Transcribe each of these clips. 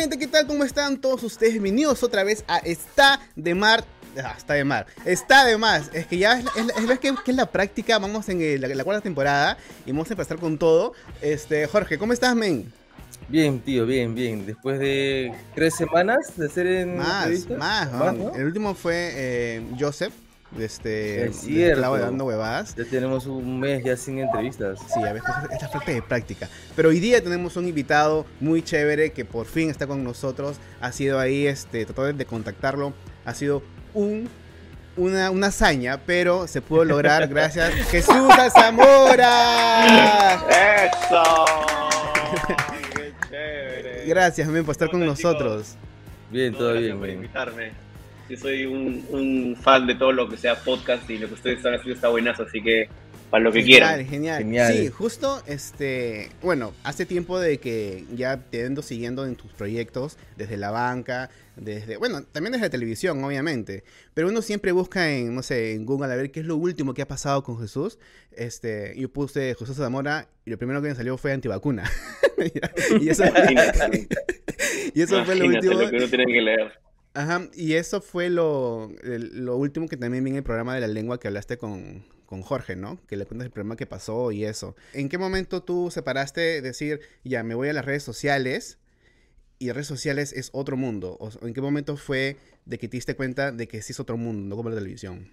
gente, ¿qué tal? ¿Cómo están todos ustedes? Bienvenidos otra vez a Está de Mar. Ah, está de mar. Está de más. Es que ya es, es, es, que, es la práctica. Vamos en la, la, cuarta temporada y vamos a empezar con todo. Este, Jorge, ¿cómo estás, men? Bien, tío, bien, bien. Después de tres semanas de ser en. Más, más. ¿no? El último fue eh, Joseph. Este, es cierto. De dando huevadas. Ya tenemos un mes ya sin entrevistas. Sí, a veces es la falta de práctica. Pero hoy día tenemos un invitado muy chévere que por fin está con nosotros. Ha sido ahí, este, trató de contactarlo. Ha sido un una, una, hazaña, pero se pudo lograr gracias a Jesús Zamora. ¡Eso! ¡Qué chévere! Gracias, men, por estar con nosotros. Bien, todo bien, por bien. invitarme. Yo soy un, un, fan de todo lo que sea podcast y lo que ustedes están haciendo está buenazo, así que para lo que genial, quieran. Genial, Genial. Sí, justo, este, bueno, hace tiempo de que ya te ando siguiendo en tus proyectos, desde la banca, desde, bueno, también desde la televisión, obviamente, pero uno siempre busca en, no sé, en Google a ver qué es lo último que ha pasado con Jesús. Este, yo puse Jesús Zamora y lo primero que me salió fue antivacuna. y eso, y eso fue lo último. Lo que uno tiene que leer. Ajá, y eso fue lo, lo último que también vi en el programa de la lengua que hablaste con, con Jorge, ¿no? Que le cuentas el problema que pasó y eso. ¿En qué momento tú separaste decir, ya, me voy a las redes sociales y redes sociales es otro mundo? ¿O en qué momento fue de que te diste cuenta de que sí es otro mundo, no como la televisión?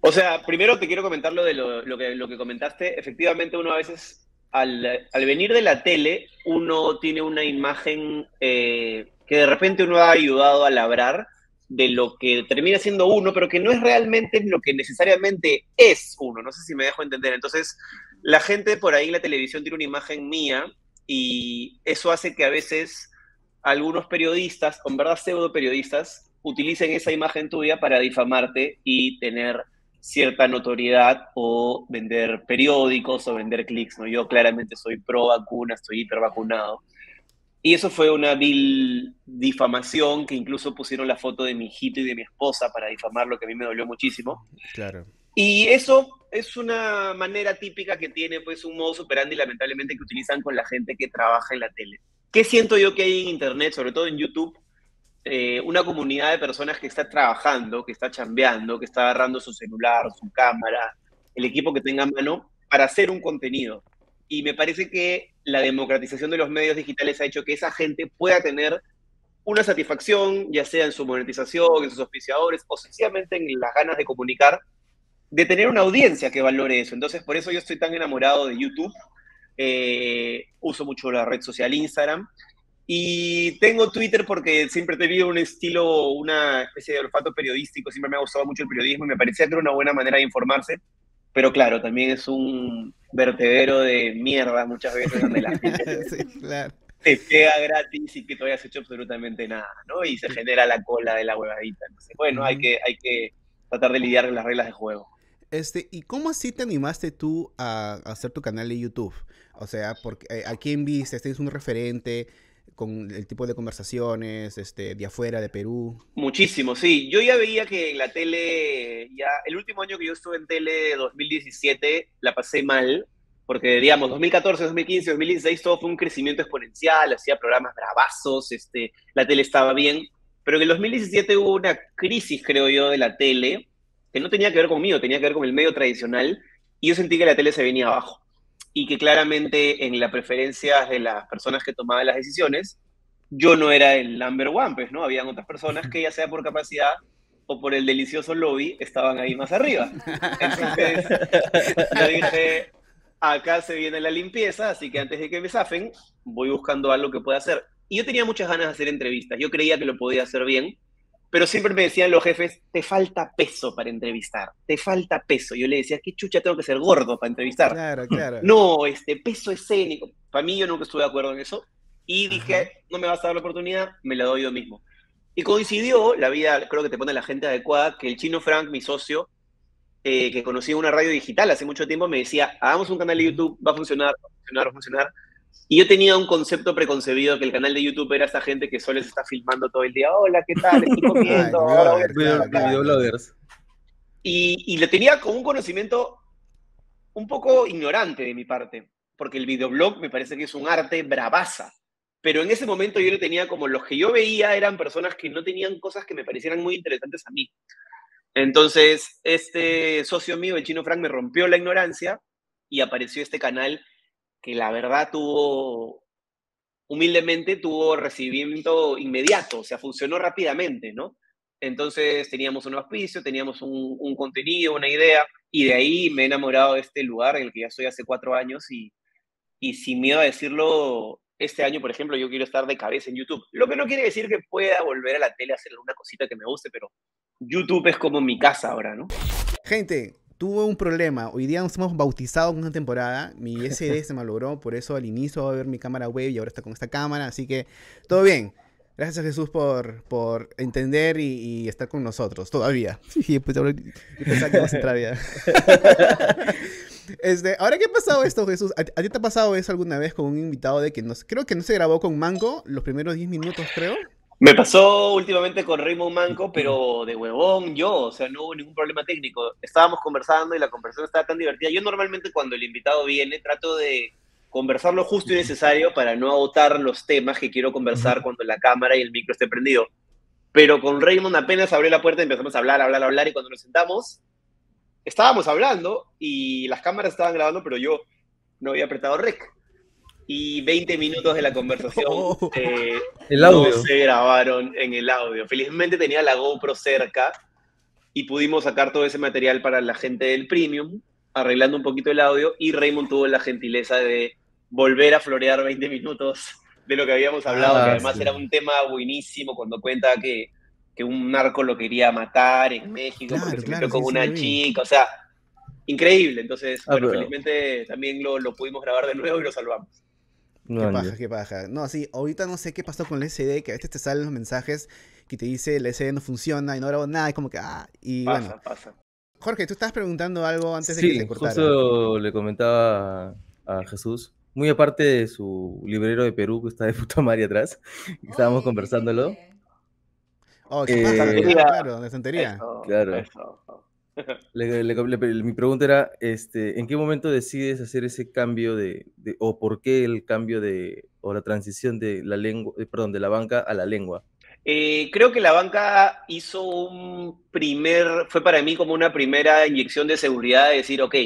O sea, primero te quiero comentar lo de lo, que, lo que comentaste. Efectivamente, uno a veces, al, al venir de la tele, uno tiene una imagen eh, que de repente uno ha ayudado a labrar de lo que termina siendo uno, pero que no es realmente lo que necesariamente es uno. No sé si me dejo entender. Entonces, la gente por ahí en la televisión tiene una imagen mía y eso hace que a veces algunos periodistas, con verdad pseudo periodistas, utilicen esa imagen tuya para difamarte y tener cierta notoriedad o vender periódicos o vender clics, ¿no? Yo claramente soy pro vacuna, estoy hiper vacunado. Y eso fue una vil difamación que incluso pusieron la foto de mi hijito y de mi esposa para difamar, lo que a mí me dolió muchísimo. Claro. Y eso es una manera típica que tiene pues un modo superandi lamentablemente que utilizan con la gente que trabaja en la tele. ¿Qué siento yo que hay en internet, sobre todo en YouTube? Eh, una comunidad de personas que está trabajando, que está chambeando, que está agarrando su celular, su cámara, el equipo que tenga a mano para hacer un contenido. Y me parece que la democratización de los medios digitales ha hecho que esa gente pueda tener una satisfacción, ya sea en su monetización, en sus auspiciadores, o sencillamente en las ganas de comunicar, de tener una audiencia que valore eso. Entonces, por eso yo estoy tan enamorado de YouTube. Eh, uso mucho la red social Instagram. Y tengo Twitter porque siempre he tenido un estilo, una especie de olfato periodístico, siempre me ha gustado mucho el periodismo y me parecía que era una buena manera de informarse. Pero claro, también es un vertedero de mierda muchas veces donde la gente sí, claro. te pega gratis y que todavía has hecho absolutamente nada, ¿no? Y se genera la cola de la huevadita. Entonces, bueno, uh -huh. hay, que, hay que tratar de lidiar con las reglas de juego. Este, ¿y cómo así te animaste tú a, a hacer tu canal de YouTube? O sea, porque, eh, ¿a quién viste? ¿Tienes un referente? Con el tipo de conversaciones este, de afuera, de Perú? Muchísimo, sí. Yo ya veía que en la tele, ya el último año que yo estuve en tele, 2017, la pasé mal, porque digamos, 2014, 2015, 2016, todo fue un crecimiento exponencial, hacía programas bravazos, este, la tele estaba bien, pero en el 2017 hubo una crisis, creo yo, de la tele, que no tenía que ver conmigo, tenía que ver con el medio tradicional, y yo sentí que la tele se venía abajo y que claramente en las preferencias de las personas que tomaban las decisiones, yo no era el number one, pues, ¿no? Habían otras personas que ya sea por capacidad o por el delicioso lobby estaban ahí más arriba. Entonces, yo dije, acá se viene la limpieza, así que antes de que me zafen, voy buscando algo que pueda hacer. Y yo tenía muchas ganas de hacer entrevistas, yo creía que lo podía hacer bien, pero siempre me decían los jefes, te falta peso para entrevistar, te falta peso. Yo le decía, ¿qué chucha tengo que ser gordo para entrevistar? Claro, claro. No, este peso escénico. Para mí yo nunca estuve de acuerdo en eso. Y dije, Ajá. no me vas a dar la oportunidad, me la doy yo mismo. Y coincidió, la vida creo que te pone la gente adecuada, que el chino Frank, mi socio, eh, que conocí en una radio digital hace mucho tiempo, me decía, hagamos un canal de YouTube, va a funcionar, va a funcionar, va a funcionar. Y yo tenía un concepto preconcebido que el canal de YouTube era esta gente que solo se está filmando todo el día. Hola, ¿qué tal? Estoy comiendo. Ay. Y, y lo tenía con un conocimiento un poco ignorante de mi parte, porque el videoblog me parece que es un arte bravaza. pero en ese momento yo no tenía como los que yo veía eran personas que no tenían cosas que me parecieran muy interesantes a mí. Entonces, este socio mío, el chino Frank, me rompió la ignorancia y apareció este canal que la verdad tuvo, humildemente, tuvo recibimiento inmediato, o sea, funcionó rápidamente, ¿no? Entonces teníamos un auspicio, teníamos un, contenido, una idea, y de ahí me he enamorado de este lugar en el que ya estoy hace cuatro años y, y sin miedo a decirlo, este año, por ejemplo, yo quiero estar de cabeza en YouTube. Lo que no quiere decir que pueda volver a la tele a hacer una cosita que me guste, pero YouTube es como mi casa ahora, ¿no? Gente, tuve un problema. Hoy día nos hemos bautizado con una temporada. Mi SD se malogró, por eso al inicio va a ver mi cámara web y ahora está con esta cámara. Así que todo bien. Gracias a Jesús por, por entender y, y, estar con nosotros todavía. Sí, pues ahora pensaba que vamos a entrar ya. Este, ahora que ha pasado esto, Jesús, ¿A, ¿a, ti te ha pasado eso alguna vez con un invitado de que no creo que no se grabó con Manco los primeros 10 minutos, creo? Me pasó últimamente con Raymond Manco, pero de huevón yo, o sea, no hubo ningún problema técnico. Estábamos conversando y la conversación estaba tan divertida. Yo normalmente cuando el invitado viene trato de conversar lo justo y necesario para no agotar los temas que quiero conversar cuando la cámara y el micro esté prendido. Pero con Raymond apenas abrió la puerta y empezamos a hablar, hablar, hablar y cuando nos sentamos estábamos hablando y las cámaras estaban grabando, pero yo no había apretado rec. Y 20 minutos de la conversación Oh. eh, El audio. no se grabaron en el audio. Felizmente tenía la GoPro cerca y pudimos sacar todo ese material para la gente del Premium, arreglando un poquito el audio. Y Raymond tuvo la gentileza de volver a florear 20 minutos de lo que habíamos hablado, Ah, que además sí. era un tema buenísimo cuando cuenta que, que un narco lo quería matar en México Claro, porque se claro, metió con sí, una chica, o sea, increíble. Entonces, Ah, bueno, pero- felizmente también lo, lo pudimos grabar de nuevo y lo salvamos. Qué No, paja, qué paja. No, sí, ahorita no sé qué pasó con el SD, que a veces te salen los mensajes que te dice el SD no funciona y no grabo nada, y como que, ah, y Pasa, bueno. pasa. Jorge, tú estabas preguntando algo antes de que Sí, te cortara. justo le comentaba a, Jesús, muy aparte de su librero de Perú que está de puta madre atrás, que estábamos conversándolo. Oh, qué Eh, paja, claro, de santería. Eso, Claro. eso. Mi pregunta era, este, ¿en qué momento decides hacer ese cambio de, o por qué el cambio de, o la transición de la lengua, eh, perdón, de la banca a la lengua? Eh, creo que la banca hizo un primer, fue para mí como una primera inyección de seguridad de decir, ok,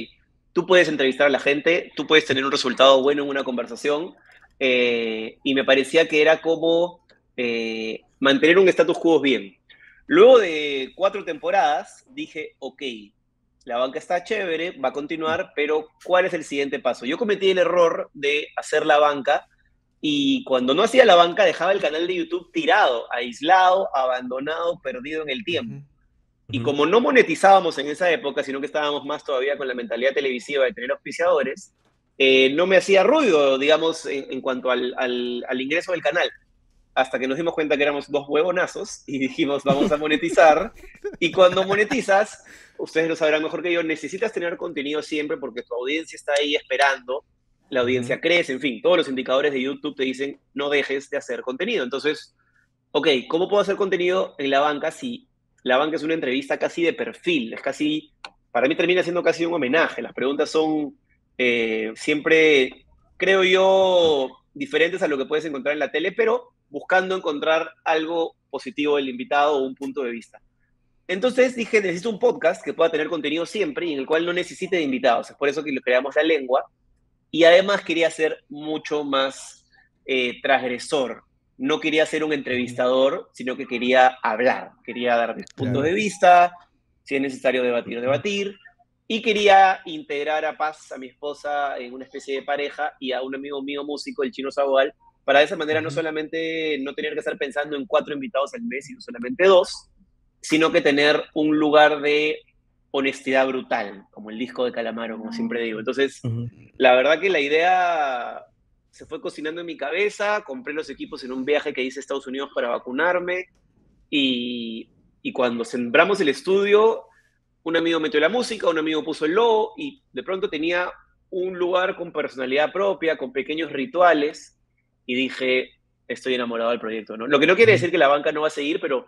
tú puedes entrevistar a la gente, tú puedes tener un resultado bueno en una conversación, eh, y me parecía que era como mantener un status quo bien. Luego de cuatro temporadas, dije, ok, la banca está chévere, va a continuar, pero ¿cuál es el siguiente paso? Yo cometí el error de hacer la banca y cuando no hacía la banca dejaba el canal de YouTube tirado, aislado, abandonado, perdido en el tiempo. Y como no monetizábamos en esa época, sino que estábamos más todavía con la mentalidad televisiva de tener auspiciadores, eh, no me hacía ruido, digamos, en, en cuanto al, al- al ingreso del canal. Hasta que nos dimos cuenta que éramos dos huevonazos y dijimos, vamos a monetizar. y cuando monetizas, ustedes lo sabrán mejor que yo, necesitas tener contenido siempre porque tu audiencia está ahí esperando, la audiencia Ujú. crece, en fin, todos los indicadores de YouTube te dicen, no dejes de hacer contenido. Entonces, ok, ¿cómo puedo hacer contenido en la banca si la banca es una entrevista casi de perfil? Es casi, para mí termina siendo casi un homenaje. Las preguntas son eh, siempre, creo yo, diferentes a lo que puedes encontrar en la tele, pero buscando encontrar algo positivo del invitado o un punto de vista. Entonces dije, necesito un podcast que pueda tener contenido siempre y en el cual no necesite de invitados. Es por eso que lo creamos La Lengua. Y además quería ser mucho más eh, transgresor. No quería ser un entrevistador, sino que quería hablar. Quería dar mis puntos de vista, si es necesario debatir, debatir. Y quería integrar a Paz, a mi esposa, en una especie de pareja y a un amigo mío músico, el chino Saboal, para de esa manera no solamente no tener que estar pensando en cuatro invitados al mes, sino solamente dos, sino que tener un lugar de honestidad brutal, como el disco de Calamaro, como siempre digo. Entonces, Ujú. la verdad que la idea se fue cocinando en mi cabeza, compré los equipos en un viaje que hice a Estados Unidos para vacunarme y, y cuando sembramos el estudio, un amigo metió la música, un amigo puso el logo y de pronto tenía un lugar con personalidad propia, con pequeños rituales y dije, estoy enamorado del proyecto. ¿no? Lo que no quiere decir que la banca no va a seguir, pero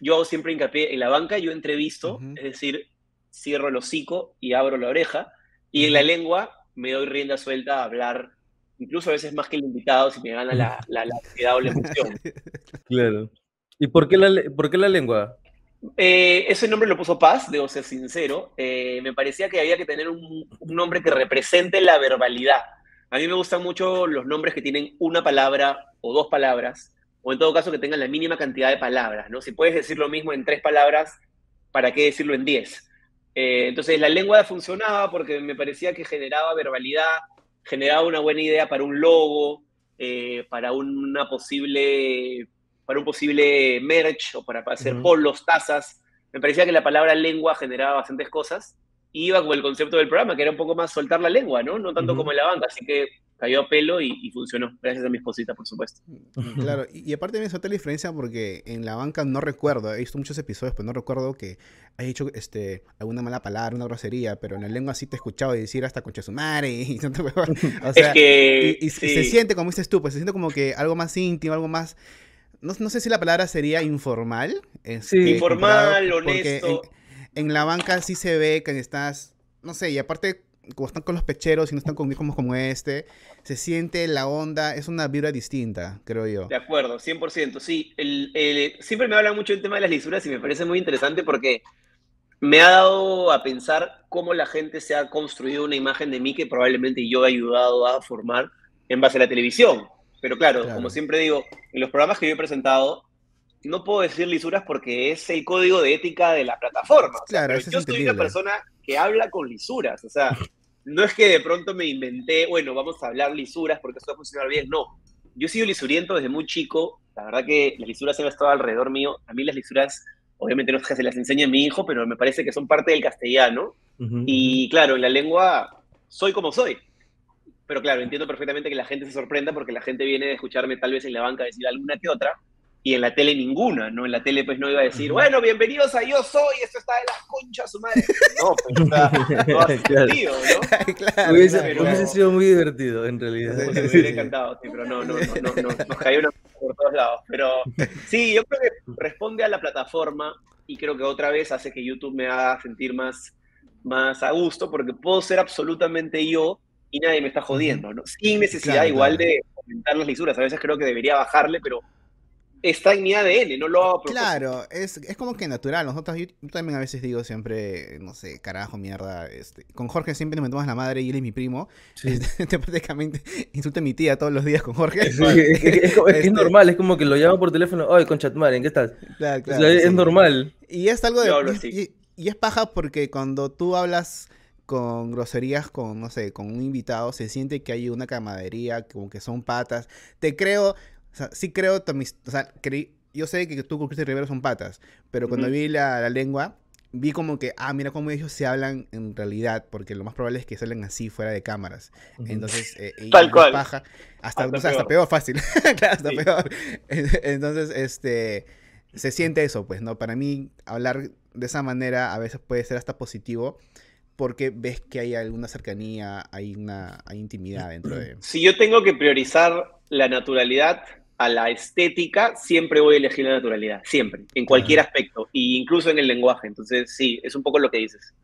yo hago siempre hincapié en la banca, yo entrevisto, es decir, cierro el hocico y abro la oreja, y en la lengua me doy rienda suelta a hablar incluso a veces más que el invitado si me gana la, la, la ansiedad o la emoción. Claro. ¿Y por qué la, por qué la lengua? Eh, ese nombre lo puso Paz, debo ser sincero. Eh, me parecía que había que tener un, un nombre que represente la verbalidad. A mí me gustan mucho los nombres que tienen una palabra o dos palabras, o en todo caso que tengan la mínima cantidad de palabras, ¿no? Si puedes decir lo mismo en tres palabras, ¿para qué decirlo en diez? Eh, entonces la lengua funcionaba porque me parecía que generaba verbalidad, generaba una buena idea para un logo, eh, para una posible, para un posible merch o para, para hacer polos, tazas. Me parecía que la palabra lengua generaba bastantes cosas. Iba con el concepto del programa, que era un poco más soltar la lengua, ¿no? No tanto como en la banca. Así que cayó a pelo y, y funcionó. Gracias a mi esposita, por supuesto. Claro, y, y aparte me solté la diferencia porque en la banca no recuerdo, he visto muchos episodios, pero no recuerdo que haya dicho este, alguna mala palabra, una grosería, pero en la lengua sí te he escuchado decir hasta concha su madre y tanta huevada. O sea, es que. y, y sí. se siente, como dices tú, pues se siente como que algo más íntimo, algo más... No, no sé si la palabra sería informal. este, Sí. Informal, honesto. En, en la banca sí se ve que estás, no sé, y aparte, como están con los pecheros y no están con como, como este, se siente la onda, es una vibra distinta, creo yo. De acuerdo, 100%. Sí, el, el- siempre me hablan mucho del tema de las lisuras y me parece muy interesante porque me ha dado a pensar cómo la gente se ha construido una imagen de mí que probablemente yo he ayudado a formar en base a la televisión. Pero claro, Claro. como siempre digo, en los programas que yo he presentado, no puedo decir lisuras porque es el código de ética de la plataforma. O sea, Claro, eso es yo soy una persona que habla con lisuras. O sea, no es que de pronto me inventé, bueno, vamos a hablar lisuras porque eso va a funcionar bien. No, yo he sido lisuriento desde muy chico. La verdad que las lisuras han estado alrededor mío. A mí las lisuras, obviamente no es que se las enseñe a mi hijo, pero me parece que son parte del castellano. Ujú. Y claro, en la lengua soy como soy. Pero claro, entiendo perfectamente que la gente se sorprenda porque la gente viene a escucharme tal vez en la banca decir alguna que otra y en la tele ninguna, ¿no? En la tele pues no iba a decir, bueno, bienvenidos a Yo Soy, esto está de la concha su madre. No, pues sea, no Claro. sentido, ¿no? claro, Hubiese, claro. hubiese sido muy divertido, en realidad. Me hubiera encantado, sí, pero no, no, no, no, no, nos cayó una por todos lados. Pero sí, yo creo que responde a la plataforma y creo que otra vez hace que YouTube me haga sentir más, más a gusto porque puedo ser absolutamente yo y nadie me está jodiendo, ¿no? Sin necesidad Claro, igual claro. de comentar las lisuras. A veces creo que debería bajarle, pero está en mi ADN, no lo hago a propósito. Claro, es, es como que natural. Nosotros, yo, yo también a veces digo siempre, no sé, carajo, mierda. Este, con Jorge siempre nos metemos la madre y él es mi primo. Sí. Este, prácticamente insulta a mi tía todos los días con Jorge. Sí, es, Este- normal, es como que lo llaman por teléfono, oye, concha tu madre, ¿en qué estás? Claro, O claro, es normal. Y es algo de. Yo hablo y. Y, y es paja porque cuando tú hablas con groserías, con, no sé, con un invitado, se siente que hay una camaradería, como que son patas. Te creo, o sea, sí creo, o sea, creí- yo sé que tú con Cristian Rivero son patas, pero cuando Ujú. vi la, la lengua, vi como que, ah, mira cómo ellos se hablan en realidad, porque lo más probable es que salen así fuera de cámaras. Ujú. Entonces, eh, Tal cual. paja. Hasta, Hasta o sea, hasta peor. peor, fácil. Claro, hasta Sí. peor. Entonces, este, se siente eso, pues, ¿no? Para mí, hablar de esa manera a veces puede ser hasta positivo porque ves que hay alguna cercanía, hay una hay intimidad dentro de... Si yo tengo que priorizar la naturalidad a la estética, siempre voy a elegir la naturalidad, siempre, en cualquier aspecto, e incluso en el lenguaje. Entonces, sí, es un poco lo que dices.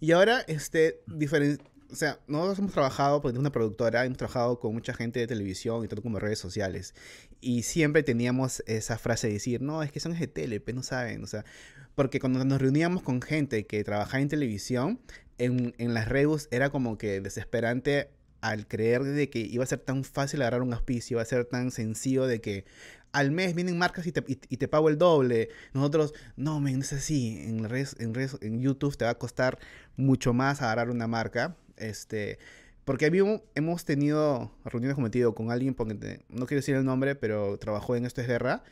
Y ahora, este, diferen- o sea, nosotros hemos trabajado, porque una productora, hemos trabajado con mucha gente de televisión y tanto como redes sociales. Y siempre teníamos esa frase de decir, no, es que son de tele, pues no saben, o sea, porque cuando nos reuníamos con gente que trabajaba en televisión, en, en las redes era como que desesperante al creer de que iba a ser tan fácil agarrar un auspicio, iba a ser tan sencillo de que al mes vienen marcas y te, y, pago el doble. Nosotros, no, men, es así. En redes, en YouTube te va a costar mucho más agarrar una marca. Este, porque habíamos, hemos tenido reuniones digo, con alguien, no quiero decir el nombre, pero trabajó en Esto es Guerra.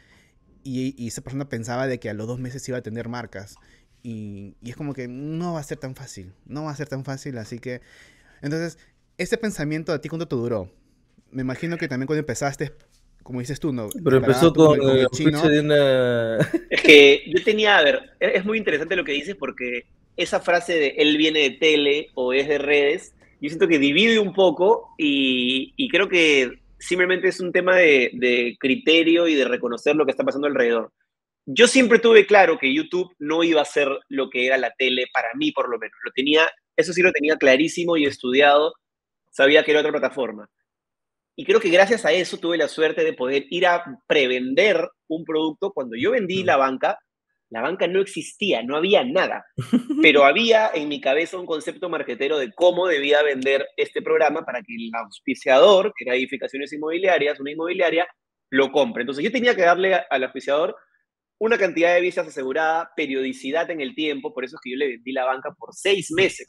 Y, esa persona pensaba de que a los dos meses iba a tener marcas. Y es como que no va a ser tan fácil. No va a ser tan fácil, así que... Entonces, ese pensamiento a ti, ¿cuánto te duró? Me imagino que también cuando empezaste, como dices tú, ¿no? Pero empezó con tu- el el chino. de una... Es que yo tenía, a ver, es es muy interesante lo que dices porque esa frase de él viene de tele o es de redes, yo siento que divide un poco y, y creo que simplemente es un tema de, de criterio y de reconocer lo que está pasando alrededor. Yo siempre tuve claro que YouTube no iba a ser lo que era la tele, para mí por lo menos. Lo tenía, eso sí lo tenía clarísimo y estudiado, sabía que era otra plataforma. Y creo que gracias a eso tuve la suerte de poder ir a prevender un producto. Cuando yo vendí la banca, la banca no existía, no había nada. Pero había en mi cabeza un concepto marquetero de cómo debía vender este programa para que el auspiciador, que era edificaciones inmobiliarias, una inmobiliaria, lo compre. Entonces yo tenía que darle al auspiciador una cantidad de visas asegurada, periodicidad en el tiempo, por eso es que yo le vendí la banca por seis meses.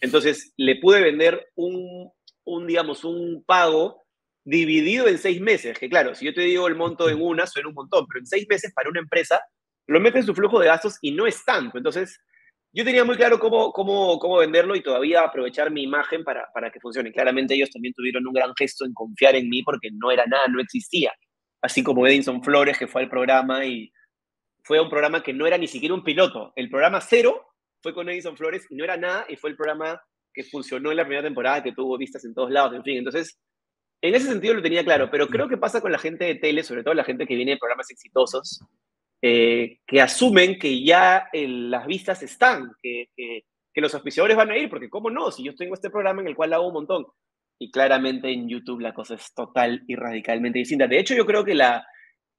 Entonces le pude vender un, un digamos, un pago dividido en seis meses, que claro, si yo te digo el monto en una, suena un montón, pero en seis meses para una empresa lo mete en su flujo de gastos y no es tanto. Entonces, yo tenía muy claro cómo, cómo, cómo venderlo y todavía aprovechar mi imagen para, para que funcione. Claramente ellos también tuvieron un gran gesto en confiar en mí porque no era nada, no existía. Así como Edinson Flores, que fue al programa y fue un programa que no era ni siquiera un piloto. El programa cero fue con Edison Flores y no era nada y fue el programa que funcionó en la primera temporada, que tuvo vistas en todos lados, en fin. Entonces, en ese sentido lo tenía claro, pero creo que pasa con la gente de tele, sobre todo la gente que viene de programas exitosos, eh, que asumen que ya las vistas están, que, que, los auspiciadores van a ir, porque cómo no, si yo tengo este programa en el cual hago un montón. Y claramente en YouTube la cosa es total y radicalmente distinta. De hecho, yo creo que la,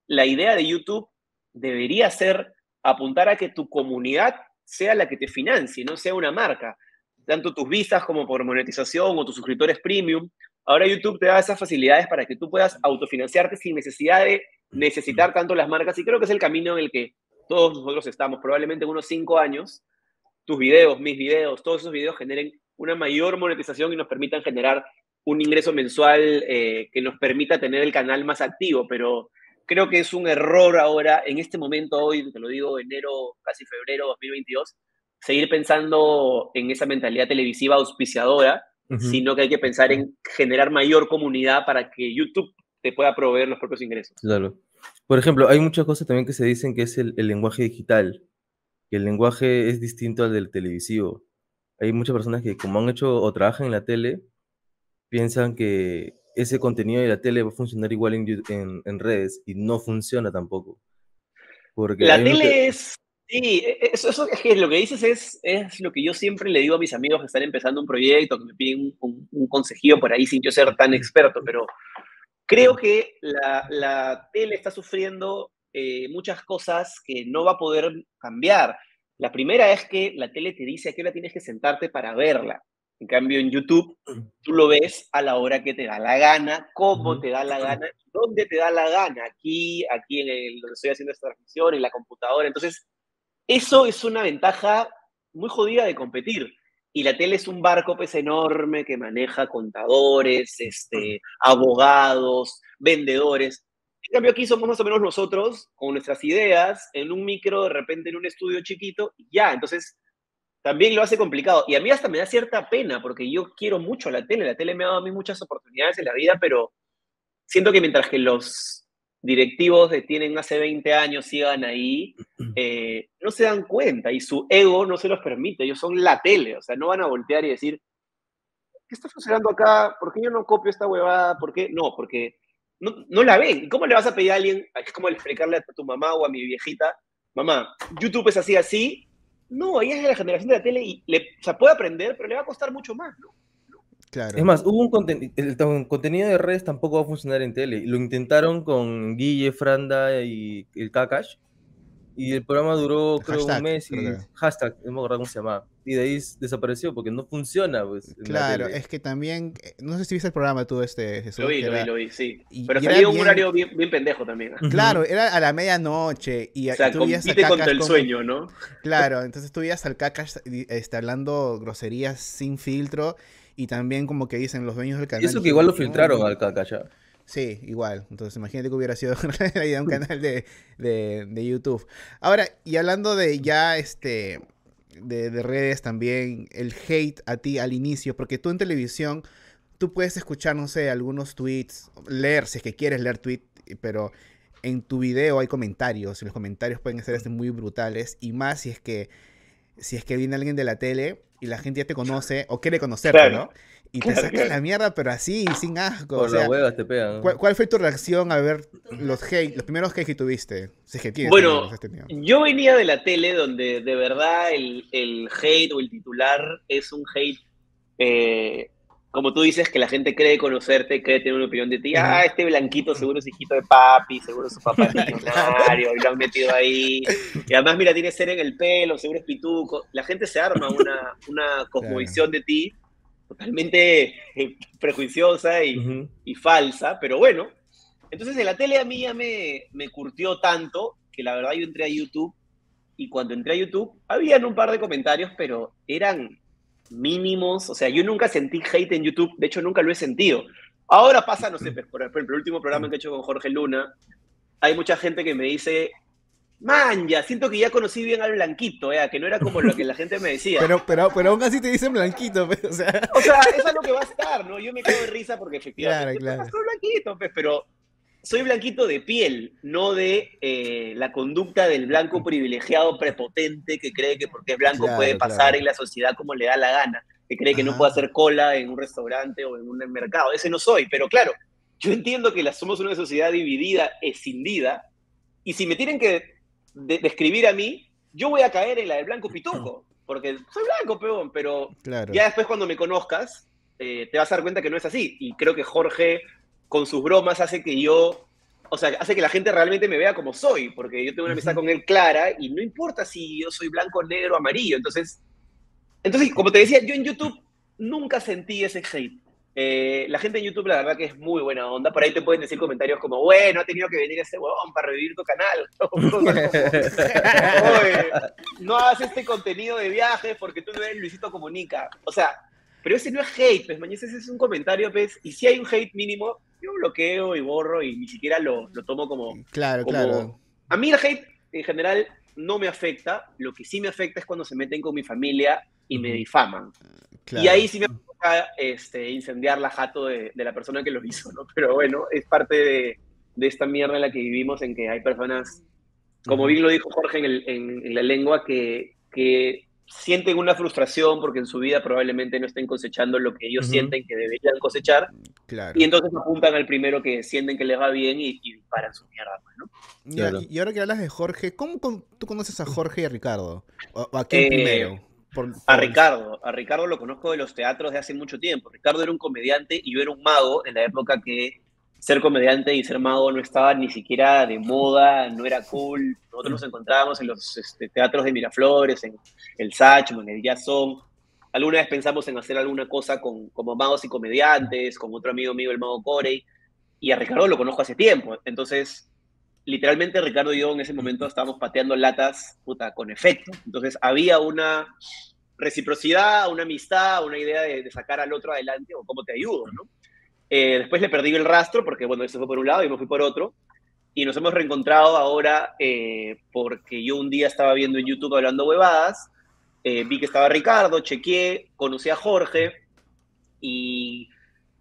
la idea de YouTube debería ser apuntar a que tu comunidad sea la que te financie, no sea una marca. Tanto tus vistas como por monetización o tus suscriptores premium. Ahora YouTube te da esas facilidades para que tú puedas autofinanciarte sin necesidad de necesitar tanto las marcas. Y creo que es el camino en el que todos nosotros estamos. Probablemente en unos cinco años, tus videos, mis videos, todos esos videos generen una mayor monetización y nos permitan generar un ingreso mensual eh, que nos permita tener el canal más activo. Pero creo que es un error ahora, en este momento, hoy, te lo digo, enero, casi febrero 2022, seguir pensando en esa mentalidad televisiva auspiciadora, sino que hay que pensar en generar mayor comunidad para que YouTube te pueda proveer los propios ingresos. Claro. Por ejemplo, hay muchas cosas también que se dicen que es el, el lenguaje digital, que el lenguaje es distinto al del televisivo. Hay muchas personas que como han hecho o trabajan en la tele, piensan que ese contenido de la tele va a funcionar igual en, en, redes y no funciona tampoco. Porque la tele es... Sí, e, e, eso, es que lo que dices es, es lo que yo siempre le digo a mis amigos que están empezando un proyecto, que me piden un, un, consejillo por ahí sin yo ser tan experto, pero creo que la, la tele está sufriendo eh, muchas cosas que no va a poder cambiar. La primera es que la tele te dice a qué hora tienes que sentarte para verla. En cambio, en YouTube, tú lo ves a la hora que te da la gana, cómo te da la gana, dónde te da la gana, aquí, aquí en el, donde estoy haciendo esta transmisión, en la computadora. Entonces, eso es una ventaja muy jodida de competir. Y la tele es un barco pues enorme que maneja contadores, este, abogados, vendedores. En cambio aquí somos más o menos nosotros, con nuestras ideas, en un micro, de repente en un estudio chiquito, y ya. Entonces, también lo hace complicado. Y a mí hasta me da cierta pena, porque yo quiero mucho la tele. La tele me ha dado a mí muchas oportunidades en la vida, pero siento que mientras que los directivos de tienen hace 20 años sigan ahí, eh, no se dan cuenta y su ego no se los permite. Ellos son la tele, o sea, no van a voltear y decir, ¿qué está funcionando acá? ¿Por qué yo no copio esta huevada? ¿Por qué? No, porque no, no la ven. ¿Cómo le vas a pedir a alguien, es como explicarle a tu mamá o a mi viejita, mamá, YouTube es así, así, no, ella es de la generación de la tele y le, o sea, puede aprender, pero le va a costar mucho más, ¿no? Claro. Es más, hubo un contenido, el, contenido de redes tampoco va a funcionar en tele. Lo intentaron con Guille, Franda y el Kakash. Y el programa duró, creo, un mes y hashtag, no me acuerdo cómo se llama. Y de ahí desapareció porque no funciona, pues. Claro, es que también, eh, no sé si viste el programa tú, este, Jesús. Lo vi, lo vi, lo vi, sí. Pero salía un horario bien, bien, pendejo también. Claro, era a la medianoche. Y, o sea, tú compite contra el sueño, ¿no? Claro, entonces tú veías al Kakash este, hablando groserías sin filtro. Y también como que dicen los dueños del canal. Y eso que igual lo filtraron al Kakash. Sí, igual. Entonces imagínate que hubiera sido un canal de, de, YouTube. Ahora, y hablando de ya este de, redes también, el hate a ti al inicio, porque tú en televisión, tú puedes escuchar, no sé, algunos tweets, leer, si es que quieres leer tweets, pero en tu video hay comentarios, y los comentarios pueden ser este, muy brutales, y más si es que si es que viene alguien de la tele y la gente ya te conoce o quiere conocerte, ¿no? Y te saca la mierda, pero así, sin asco. Por las huevas te pegan. ¿cuál, fue tu reacción a ver los hate, los primeros hate que tuviste? bueno, yo venía de la tele donde de verdad el, hate o el titular es un hate eh, como tú dices, que la gente cree conocerte, cree tener una opinión de ti. Ah, este blanquito seguro es hijito de papi, seguro su papá es millonario, y lo han metido ahí. Y además, mira, tiene ser en el pelo, seguro es pituco. La gente se arma una, una cosmovisión de ti totalmente eh, prejuiciosa y, y, falsa, pero bueno. Entonces, en la tele a mí ya me, me curtió tanto que la verdad yo entré a YouTube y cuando entré a YouTube habían un par de comentarios, pero eran mínimos. O sea, yo nunca sentí hate en YouTube, de hecho nunca lo he sentido. Ahora pasa, no sé, por ejemplo, el último programa que he hecho con Jorge Luna, hay mucha gente que me dice, man, ya, siento que ya conocí bien al blanquito, eh, que no era como lo que la gente me decía. Pero, pero, pero aún así te dicen blanquito, pues, o sea. O sea, eso es lo que va a estar, ¿no? Yo me quedo de risa porque efectivamente, claro, claro. blanquito, pues, pero soy blanquito de piel, no de eh, la conducta del blanco privilegiado prepotente que cree que porque es blanco puede pasar en la sociedad como le da la gana, que cree que no puede hacer cola en un restaurante o en un mercado. Ese no soy, pero claro, yo entiendo que la, somos una sociedad dividida, escindida, y si me tienen que describir a mí, yo voy a caer en la del blanco pituco, porque soy blanco, peón, pero ya después cuando me conozcas, eh, te vas a dar cuenta que no es así. Y creo que Jorge con sus bromas hace que yo, o sea, hace que la gente realmente me vea como soy, porque yo tengo una amistad con él clara y no importa si yo soy blanco, negro, amarillo. Entonces, entonces como te decía, yo en YouTube nunca sentí ese hate. Eh, la gente en YouTube, la verdad que es muy buena onda. Por ahí te pueden decir comentarios como, bueno, ha tenido que venir ese huevón para revivir tu canal. no hagas este contenido de viajes porque tú no eres Luisito Comunica. O sea, pero ese no es hate, pues, mañana ese es un comentario, pues, y si hay un hate mínimo, yo bloqueo y borro y ni siquiera lo, lo tomo como... Claro, claro. A mí el hate en general no me afecta, lo que sí me afecta es cuando se meten con mi familia y me difaman. Y ahí sí me toca este, incendiar la jato de, de, la persona que lo hizo, ¿no? Pero bueno, es parte de, de, esta mierda en la que vivimos, en que hay personas, como bien lo dijo Jorge en, el, en, en la lengua, que, que sienten una frustración porque en su vida probablemente no estén cosechando lo que ellos sienten que deberían cosechar. Y entonces apuntan al primero que sienten que les va bien y, y disparan su mierda. Pues, ¿no? Y, ahora que hablas de Jorge, ¿cómo, tú conoces a Jorge y a Ricardo? ¿O a quién eh, primero? A Ricardo. A Ricardo lo conozco de los teatros de hace mucho tiempo. Ricardo era un comediante y yo era un mago en la época que ser comediante y ser mago no estaba ni siquiera de moda, no era cool. Nosotros nos encontrábamos en los este, teatros de Miraflores, en el Sachmo, en el Jazzón. Alguna vez pensamos en hacer alguna cosa con, como magos y comediantes, con otro amigo mío, el mago Corey, y a Ricardo lo conozco hace tiempo. Entonces, literalmente Ricardo y yo en ese momento estábamos pateando latas, puta, con efecto. Entonces, había una reciprocidad, una amistad, una idea de, de sacar al otro adelante o cómo te ayudo, ¿no? Eh, después le perdí el rastro porque, bueno, eso fue por un lado y me fui por otro. Y nos hemos reencontrado ahora eh, porque yo un día estaba viendo en YouTube hablando huevadas, eh, vi que estaba Ricardo, chequeé, conocí a Jorge y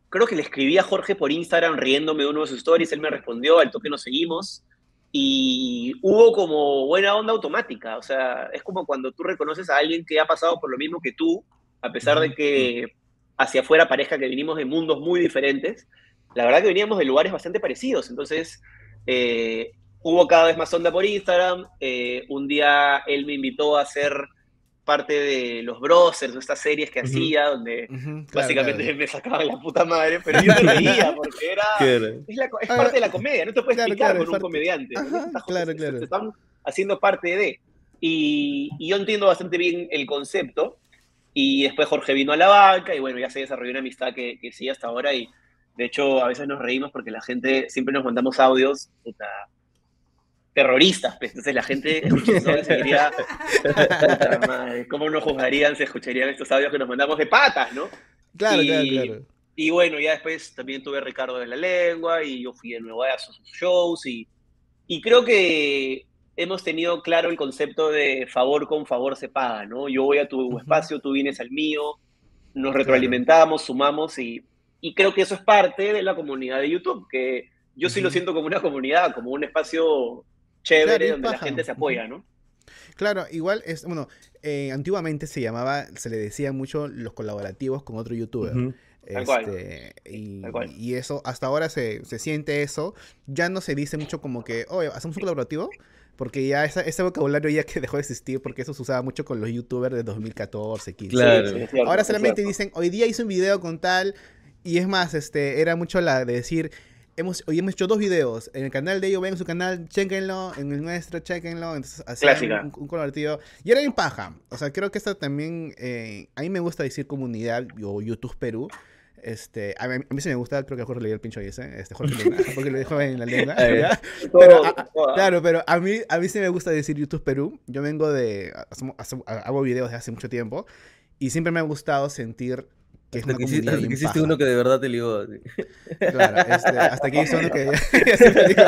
creo que le escribí a Jorge por Instagram riéndome de uno de sus stories, él me respondió, al toque nos seguimos y hubo como buena onda automática, o sea, es como cuando tú reconoces a alguien que ha pasado por lo mismo que tú, a pesar de que hacia afuera pareja que vinimos de mundos muy diferentes, la verdad que veníamos de lugares bastante parecidos. Entonces, eh, hubo cada vez más onda por Instagram. Eh, un día él me invitó a ser parte de los Brosers, de estas series que hacía, donde básicamente me sacaba la puta madre, pero yo me reía porque era, es, parte de la comedia, no te puedes explicar con un comediante. claro, claro. Te están haciendo parte de. Y, y, yo entiendo bastante bien el concepto, y después Jorge vino a la banca y bueno, ya se desarrolló una amistad que, que sigue hasta ahora y de hecho a veces nos reímos porque la gente, siempre nos mandamos audios puta, terroristas, pues. entonces la gente se diría, ¿cómo nos juzgarían si escucharían estos audios que nos mandamos de patas, no? Claro, claro, claro. Y bueno, ya después también tuve a Ricardo de la Lengua y yo fui de nuevo a sus shows y, y creo que hemos tenido claro el concepto de favor con favor se paga, ¿no? Yo voy a tu espacio, tú vienes al mío, nos retroalimentamos, sumamos y, y, creo que eso es parte de la comunidad de YouTube, que yo sí lo siento como una comunidad, como un espacio chévere donde la gente se apoya, ¿no? Claro, igual es, bueno, eh, antiguamente se llamaba, se le decía mucho los colaborativos con otro youtuber. Este, y, y, eso, hasta ahora se, se, siente eso. Ya no se dice mucho como que, oye, ¿hacemos un colaborativo? Porque ya esa- ese vocabulario ya que dejó de existir, porque eso se usaba mucho con los youtubers de 2014, 15. Claro. Sí, cierto, Ahora solamente dicen, hoy día hice un video con tal, y es más, este, era mucho la de decir, hemos, hoy hemos hecho dos videos, en el canal de ellos, ven en su canal, chequenlo, en el nuestro, chequenlo, entonces Clásica. un, un convertido, y era en paja, o sea, creo que esto también, eh, a mí me gusta decir comunidad o YouTube Perú, este, a mí, a mí sí me gusta, creo que Jorge le dio el pincho ese, este Jorge Luna, porque lo dijo en la lengua, Ah, ya. ¿ya? Pero, a- a- todo- Claro, pero a mí, a mí sí me gusta decir YouTube Perú. Yo vengo de. hago videos desde hace mucho tiempo. Y siempre me ha gustado sentir que es Hasta una que, hiciste, hasta que hiciste uno que de verdad te ligó. Claro, este, hasta que hizo uno que. ya siempre digo.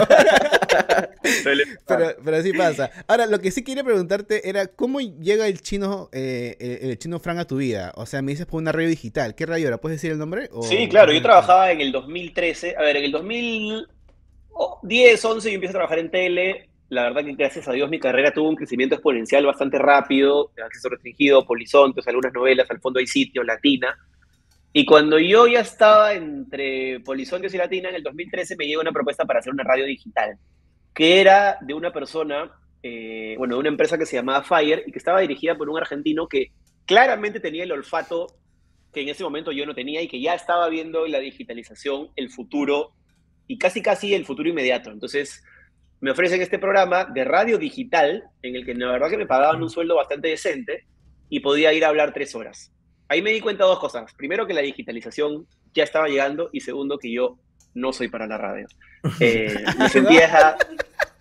Pero, pero así pasa. Ahora, lo que sí quería preguntarte era: ¿cómo llega el chino, eh, el, el chino Fran a tu vida? O sea, me dices por una radio digital. ¿Qué radio era? ¿Puedes decir el nombre? O- Sí, claro, yo trabajaba en el 2013, a ver, en el 2010, 11 yo empiezo a trabajar en tele, la verdad que gracias a Dios mi carrera tuvo un crecimiento exponencial bastante rápido, acceso restringido, Polizontes, algunas novelas, al fondo hay sitio, Latina, y cuando yo ya estaba entre Polizontes y Latina, en el 2013 me llega una propuesta para hacer una radio digital, que era de una persona, eh, bueno, de una empresa que se llamaba Fire y que estaba dirigida por un argentino que claramente tenía el olfato que en ese momento yo no tenía y que ya estaba viendo en la digitalización el futuro y casi casi el futuro inmediato. Entonces me ofrecen este programa de radio digital en el que la verdad que me pagaban un sueldo bastante decente y podía ir a hablar tres horas. Ahí me di cuenta de dos cosas. Primero que la digitalización ya estaba llegando y segundo que yo no soy para la radio. Eh, me sentía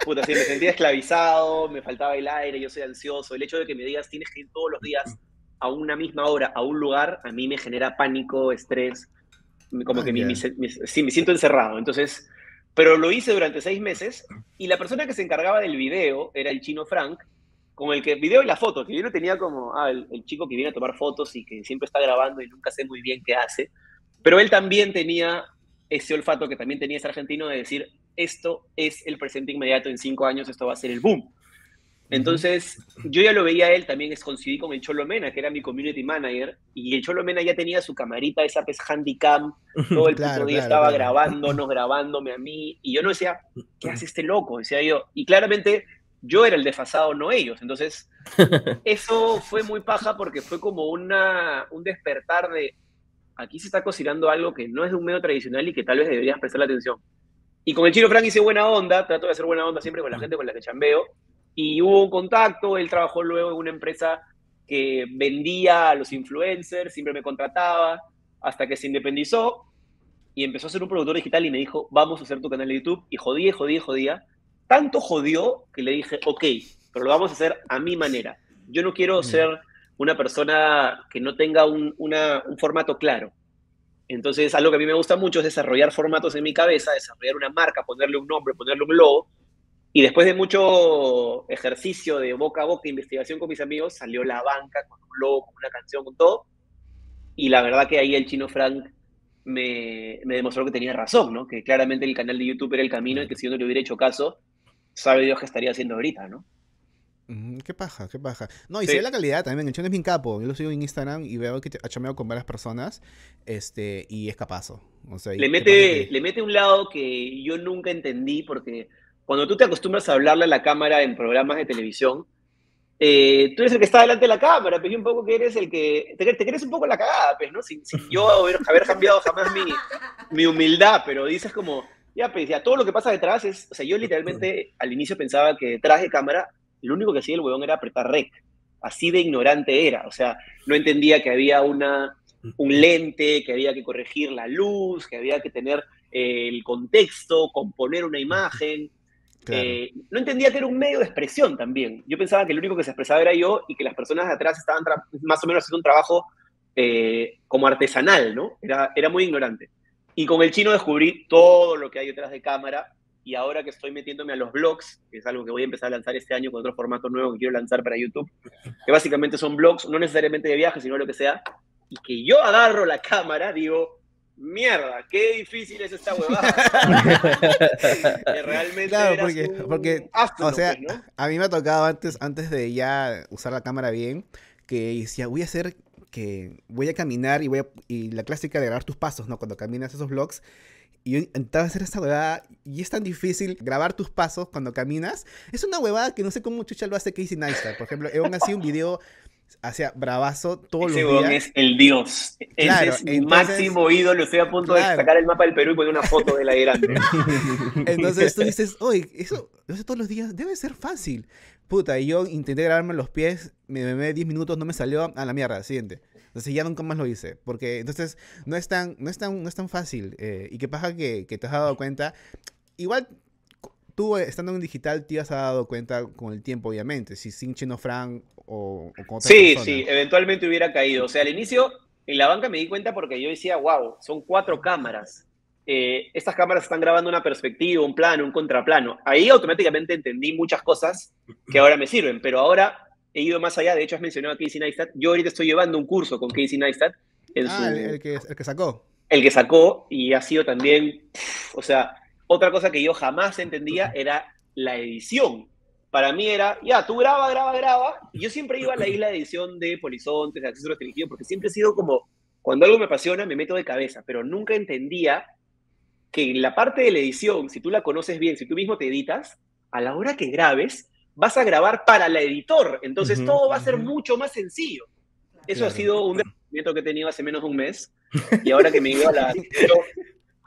puta, sí, me sentía esclavizado, me faltaba el aire, yo soy ansioso. El hecho de que me digas tienes que ir todos los días a una misma hora a un lugar, a mí me genera pánico, estrés, como Ah, que mi- mi- mi- sí, me siento encerrado. Entonces, pero lo hice durante seis meses y la persona que se encargaba del video era el chino Frank, con el que video y la foto, que yo no tenía como ah, el, el chico que viene a tomar fotos y que siempre está grabando y nunca sé muy bien qué hace, pero él también tenía ese olfato que también tenía ese argentino de decir, esto es el presente inmediato, en cinco años esto va a ser el boom. Entonces, yo ya lo veía a él, también es- coincidí con el Cholo Mena, que era mi community manager, y el Cholo Mena ya tenía su camarita, esa pues handycam, todo el Claro, puto día claro, estaba claro. grabándonos, grabándome a mí, y yo no decía, ¿qué hace este loco? Decía yo, y claramente yo era el desfasado, no ellos, entonces eso fue muy paja porque fue como una, un despertar de, aquí se está cocinando algo que no es de un medio tradicional y que tal vez deberías prestarle atención. Y con el Chino Frank hice buena onda, trato de hacer buena onda siempre con la gente con la que chambeo, y hubo un contacto, él trabajó luego en una empresa que vendía a los influencers, siempre me contrataba, hasta que se independizó y empezó a ser un productor digital y me dijo, vamos a hacer tu canal de YouTube, y jodía, jodía, jodía. Tanto jodió que le dije, ok, pero lo vamos a hacer a mi manera. Yo no quiero ser una persona que no tenga un, una- un formato claro. Entonces, algo que a mí me gusta mucho es desarrollar formatos en mi cabeza, desarrollar una marca, ponerle un nombre, ponerle un logo. Y después de mucho ejercicio de boca a boca, investigación con mis amigos, salió la banca con un logo, con una canción, con todo. Y la verdad que ahí el chino Frank me, me demostró que tenía razón, ¿no? Que claramente el canal de YouTube era el camino y que si yo no le hubiera hecho caso, sabe Dios qué estaría haciendo ahorita, ¿no? Qué paja, qué paja. No, y Sí. se ve la calidad también. El chino es bien capo. Yo lo sigo en Instagram y veo que ha chameado con varias personas. Este, y es capazo. O sea, Le mete, que- le mete un lado que yo nunca entendí, porque cuando tú te acostumbras a hablarle a la cámara en programas de televisión, eh, tú eres el que está delante de la cámara, pero yo un poco que eres el que. Te, te crees un poco la cagada, pues, ¿no? Sin, sin yo haber, haber cambiado jamás mi, mi humildad, pero dices como, ya, pues, ya, todo lo que pasa detrás es. O sea, yo literalmente al inicio pensaba que detrás de cámara, lo único que hacía el huevón era apretar rec. Así de ignorante era. O sea, no entendía que había una, un lente, que había que corregir la luz, que había que tener eh, el contexto, componer una imagen. Claro. Eh, no entendía que era un medio de expresión también. Yo pensaba que el único que se expresaba era yo y que las personas de atrás estaban más o menos haciendo un trabajo eh, como artesanal, ¿no? Era, era muy ignorante. Y con el chino descubrí todo lo que hay detrás de cámara y ahora que estoy metiéndome a los blogs, que es algo que voy a empezar a lanzar este año con otro formato nuevo que quiero lanzar para YouTube, que básicamente son blogs, no necesariamente de viajes, sino lo que sea, y que yo agarro la cámara, digo, mierda, qué difícil es esta huevada. que realmente Claro, porque- un porque, áspero, O sea, pues, ¿no? a mí me ha tocado antes, antes de ya usar la cámara bien, que decía, voy a hacer que voy a caminar y voy a, y la clásica de grabar tus pasos, ¿no? Cuando caminas esos vlogs. Y yo intentaba hacer esta huevada y es tan difícil grabar tus pasos cuando caminas. Es una huevada que no sé cómo chucha lo hace Casey Neistat. Por ejemplo, aún así un video hacia bravazo todos Ese los días. es el dios. Claro, Ese es mi entonces- máximo ídolo. Estoy a punto de sacar el mapa del Perú y poner una foto de la grande. Entonces tú dices, oye, eso lo hace todos los días, debe ser fácil. Puta, y yo intenté grabarme los pies, me demoré 10 minutos, no me salió, a la mierda, siguiente. Entonces ya nunca más lo hice, porque entonces no es tan, no es tan, no es tan fácil. eh, y qué pasa que, que te has dado cuenta, igual tú eh, estando en digital te has dado cuenta con el tiempo, obviamente, si sin Chino Frank o, o con otra Sí, persona. sí, eventualmente hubiera caído. O sea, al inicio en la banca me di cuenta porque yo decía, wow, son cuatro cámaras. Eh, estas cámaras están grabando una perspectiva, un plano, un contraplano. Ahí automáticamente entendí muchas cosas que ahora me sirven, pero ahora he ido más allá. De hecho, has mencionado a Casey Neistat. Yo ahorita estoy llevando un curso con Casey Neistat, en Ah, su- el que, el que sacó. el que sacó y ha sido también, o sea, otra cosa que yo jamás entendía era la edición. Para mí era, ya, tú graba, graba, graba. Y yo siempre iba a la isla de edición de Polizontes, de acceso restringido, porque siempre he sido como, cuando algo me apasiona, me meto de cabeza, pero nunca entendía que en la parte de la edición, si tú la conoces bien, si tú mismo te editas, a la hora que grabes, vas a grabar para la editor. Entonces todo va a ser mucho más sencillo. Eso Claro. ha sido un descubrimiento que he tenido hace menos de un mes. Y ahora que me iba a la...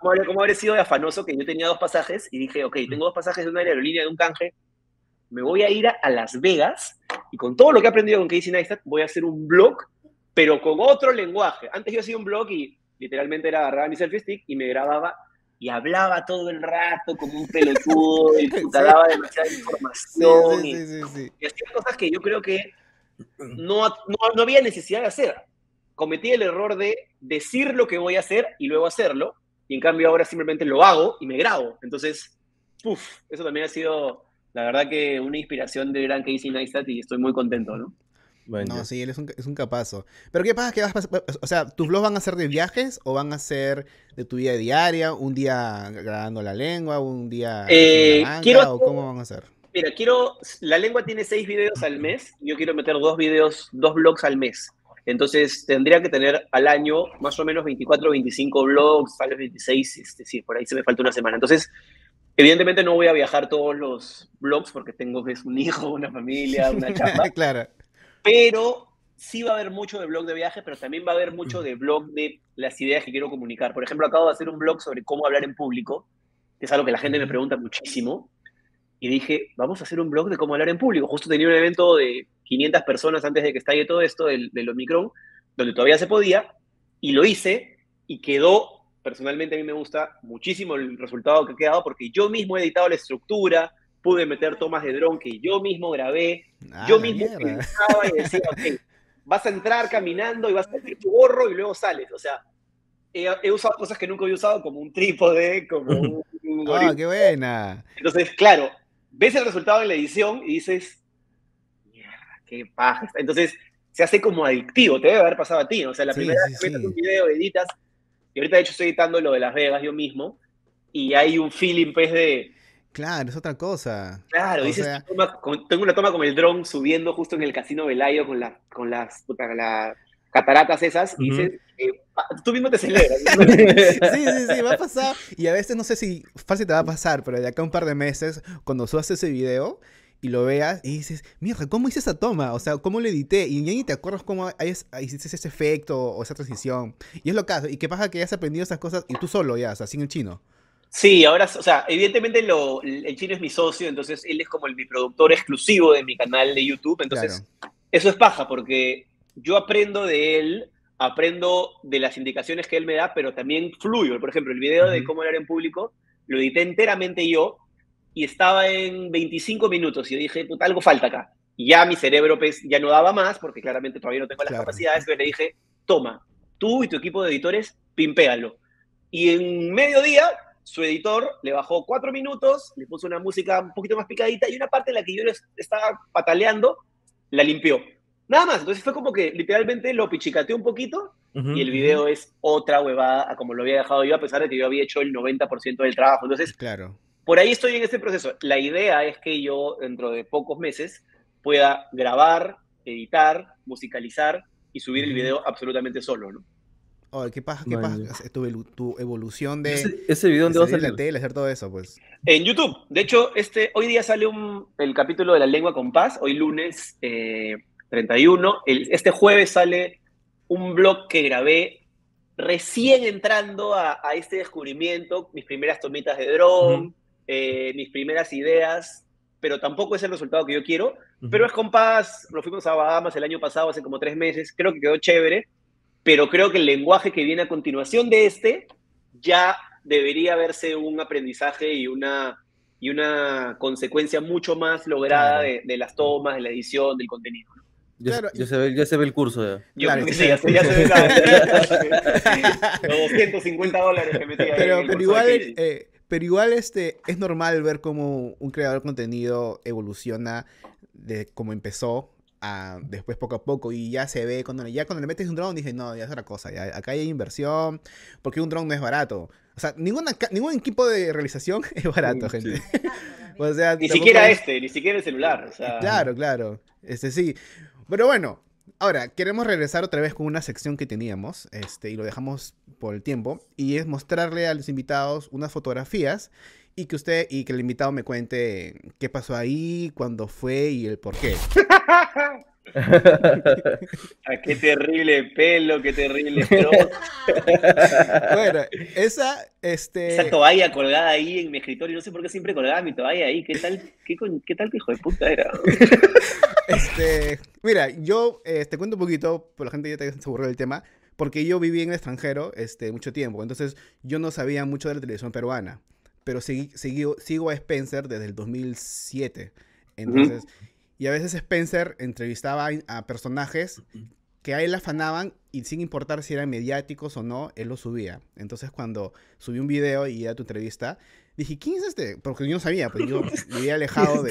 ¿Cómo cómo habré sido de afanoso que yo tenía dos pasajes y dije, ok, tengo dos pasajes de una aerolínea, de un canje, me voy a ir a, a Las Vegas y con todo lo que he aprendido con Casey Neistat voy a hacer un blog, pero con otro lenguaje. Antes yo hacía un blog y literalmente era agarraba mi selfie stick y me grababa y hablaba todo el rato como un pelotudo y puta, Sí. daba demasiada información sí, y, sí, sí. y hacía cosas que yo creo que no, no, no había necesidad de hacer. Cometí el error de decir lo que voy a hacer y luego hacerlo, y en cambio ahora simplemente lo hago y me grabo. Entonces, puf, eso también ha sido, la verdad que una inspiración de gran Casey Neistat y estoy muy contento, ¿no? Bueno, No, sí, él es un, es un capazo. Pero ¿qué pasa? ¿Qué vas a? O sea, ¿tus vlogs van a ser de viajes o van a ser de tu vida diaria? ¿Un día grabando la lengua? ¿Un día Eh, quiero- ¿O cómo van a ser? Mira, quiero, la lengua tiene seis videos al mes, yo quiero meter dos videos, dos blogs al mes. Entonces tendría que tener al año más o menos 24 o 25 blogs, tal vez 26, este, sí, por ahí se me falta una semana. Entonces, evidentemente no voy a viajar todos los blogs porque tengo pues, un hijo, una familia, una chamba, claro. pero sí va a haber mucho de blog de viaje, pero también va a haber mucho de blog de las ideas que quiero comunicar. Por ejemplo, acabo de hacer un blog sobre cómo hablar en público, que es algo que la gente me pregunta muchísimo. Y dije, vamos a hacer un blog de cómo hablar en público. Justo tenía un evento de 500 personas antes de que estalle todo esto del, del Omicron, donde todavía se podía, y lo hice, y quedó, personalmente a mí me gusta muchísimo el resultado que ha quedado, porque yo mismo he editado la estructura, pude meter tomas de dron que yo mismo grabé, Ah, yo mismo pensaba y decía, ok, vas a entrar caminando y vas a salir tu gorro y luego sales. O sea, he, he usado cosas que nunca había usado, como un trípode, como un... Ah, goril. qué buena. Entonces, claro, ves el resultado en la edición y dices, mierda, qué paja. está". Entonces, se hace como adictivo, te debe haber pasado a ti. O sea, la Sí, primera sí, vez que metes sí. un video, editas, y ahorita de hecho estoy editando lo de Las Vegas yo mismo, y hay un feeling, pues, de, Claro, es otra cosa. Claro, O dices, sea- toma- con- tengo una toma con el dron subiendo justo en el casino Velayo con, la, con las puta, las cataratas esas, y Ujú. dices, eh, tú mismo te celebras. Sí, sí, sí, va a pasar. Y a veces no sé si fácil te va a pasar, pero de acá a un par de meses, cuando subas ese video y lo veas y dices, mierda, ¿cómo hice esa toma? O sea, ¿cómo lo edité? Y ya ni te acuerdas cómo hay- hiciste ese efecto o esa transición. Y es lo caso. ¿Y qué pasa que ya has aprendido esas cosas y tú solo ya, o sea, sin el chino? Sí, ahora, o sea, evidentemente lo, el chino es mi socio, entonces él es como el, mi productor exclusivo de mi canal de YouTube, entonces eso es paja, porque yo aprendo de él, aprendo de las indicaciones que él me da, pero también fluyo. Por ejemplo, el video de cómo hablar en público lo edité enteramente yo y estaba en 25 minutos y yo dije, puta, algo falta acá. Y ya mi cerebro pues, ya no daba más, porque claramente todavía no tengo las Claro. capacidades, pero le dije, toma, tú y tu equipo de editores, pimpéalo. Y en mediodía, su editor le bajó cuatro minutos, le puso una música un poquito más picadita y una parte en la que yo estaba pataleando, la limpió. Nada más, entonces fue como que literalmente lo pichicateó un poquito Ujú. y el video es otra huevada a como lo había dejado yo, a pesar de que yo había hecho el 90% del trabajo. Entonces, Claro. por ahí estoy en este proceso. La idea es que yo, dentro de pocos meses, pueda grabar, editar, musicalizar y subir el video absolutamente solo, ¿no? Oh, ¿Qué pasa? ¿Qué pasa? Tu, tu, evolución de. Ese, ese video dónde va a salir. la tele, hacer todo eso, pues. En YouTube. De hecho, este, hoy día sale un, el capítulo de la lengua con paz, hoy lunes eh, 31. El, este jueves sale un blog que grabé recién entrando a, a este descubrimiento, mis primeras tomitas de dron, uh -huh. eh, mis primeras ideas, pero tampoco es el resultado que yo quiero. Uh -huh. Pero es paz, nos fuimos a Bahamas el año pasado, hace como tres meses, creo que quedó chévere pero creo que el lenguaje que viene a continuación de este ya debería verse un aprendizaje y una, y una consecuencia mucho más lograda de, de, las tomas, de la edición, del contenido. Ya, claro. ya, se, ve, ya se ve el curso ya. Yo claro, creo que sí, ya, se, ya se ve la, los 250 dólares que metí ahí. Pero, pero igual, eh, pero igual este, es normal ver cómo un creador de contenido evoluciona de cómo empezó a, después poco a poco y ya se ve cuando ya cuando le metes un drone dije no ya es otra cosa ya, acá hay inversión porque un drone no es barato o sea ninguna, ningún equipo de realización es barato sí, gente sí. o sea ni siquiera es... este ni siquiera el celular o sea... claro claro este sí pero bueno ahora queremos regresar otra vez con una sección que teníamos este y lo dejamos por el tiempo y es mostrarle a los invitados unas fotografías y que usted y que el invitado me cuente qué pasó ahí, cuándo fue y el por qué. ah, qué terrible pelo, qué terrible Bueno, esa, este... Esa toalla colgada ahí en mi escritorio, no sé por qué siempre colgaba mi toalla ahí, ¿qué tal, qué, qué tal que hijo de puta era? este, mira, yo eh, te cuento un poquito, por la gente ya te se aburrió del tema, porque yo viví en el extranjero este, mucho tiempo, entonces yo no sabía mucho de la televisión peruana pero seguí, seguí, sigo a Spencer desde el 2007. Entonces, uh -huh. Y a veces Spencer entrevistaba a personajes que a él afanaban y sin importar si eran mediáticos o no, él lo subía. Entonces, cuando subí un video y era tu entrevista, dije, ¿quién es este? Porque yo no sabía, pues yo me había alejado de...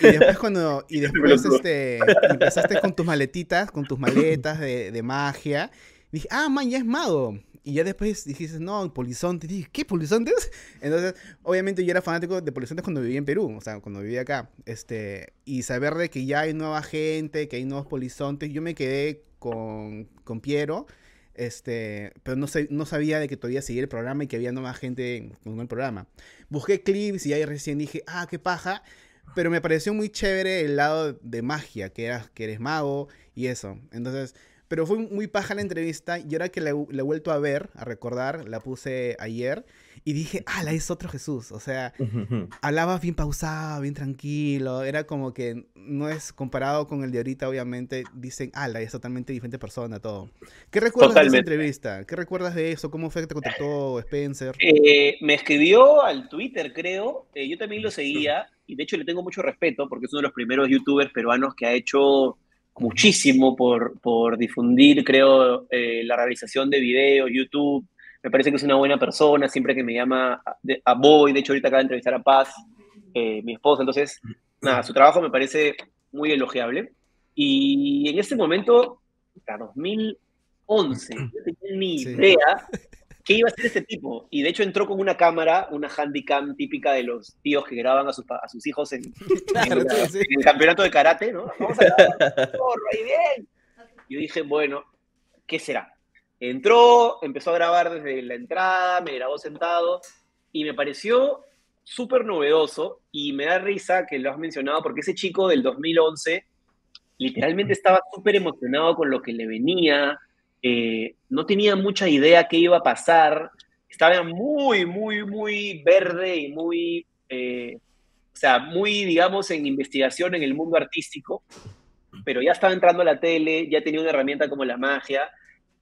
y después cuando, y después este, empezaste con tus maletitas, con tus maletas de, de magia, dije, ah, man, ya es mago. Y ya después dijiste, no, Polizonte. Dije, ¿qué Polizontes? Entonces, obviamente yo era fanático de Polizontes cuando vivía en Perú, o sea, cuando vivía acá. Este, y saber de que ya hay nueva gente, que hay nuevos Polizontes, yo me quedé con, con Piero, este, pero no, sé, no sabía de que todavía seguía el programa y que había nueva gente con el programa. Busqué clips y ahí recién dije, ah, qué paja. Pero me pareció muy chévere el lado de magia, que, que eres mago y eso. Entonces, pero fue muy paja la entrevista y ahora que la, la, he vuelto a ver, a recordar, la puse ayer y dije, ah, la es otro Jesús. O sea, hablaba bien pausado, bien tranquilo. Era como que no es comparado con el de ahorita, obviamente. Dicen, ah, la es totalmente diferente persona, todo. ¿Qué recuerdas Totalmente. de esa entrevista? ¿Qué recuerdas de eso? ¿Cómo fue que te contactó Spencer? Eh, me escribió al Twitter, creo. Eh, yo también lo seguía y de hecho le tengo mucho respeto porque es uno de los primeros youtubers peruanos que ha hecho muchísimo por, por difundir, creo, eh, la realización de videos, YouTube. Me parece que es una buena persona, siempre que me llama a, a Boy, de hecho ahorita acaba de entrevistar a Paz, eh, mi esposa, entonces, nada, su trabajo me parece muy elogiable. Y en ese momento, hasta 2011, no tenía ni sí. idea qué iba a hacer este tipo. Y de hecho entró con una cámara, una handycam típica de los tíos que graban a sus, a sus hijos en, claro, en, la, sí. en, el campeonato de karate, ¿no? Vamos a grabar, porro, ahí bien. Yo dije, bueno, ¿qué será? Entró, empezó a grabar desde la entrada, me grabó sentado y me pareció súper novedoso y me da risa que lo has mencionado porque ese chico del 2011 literalmente estaba súper emocionado con lo que le venía, eh, no tenía mucha idea qué iba a pasar, estaba muy, muy, muy verde y muy, eh, o sea, muy, digamos, en investigación en el mundo artístico, pero ya estaba entrando a la tele, ya tenía una herramienta como la magia,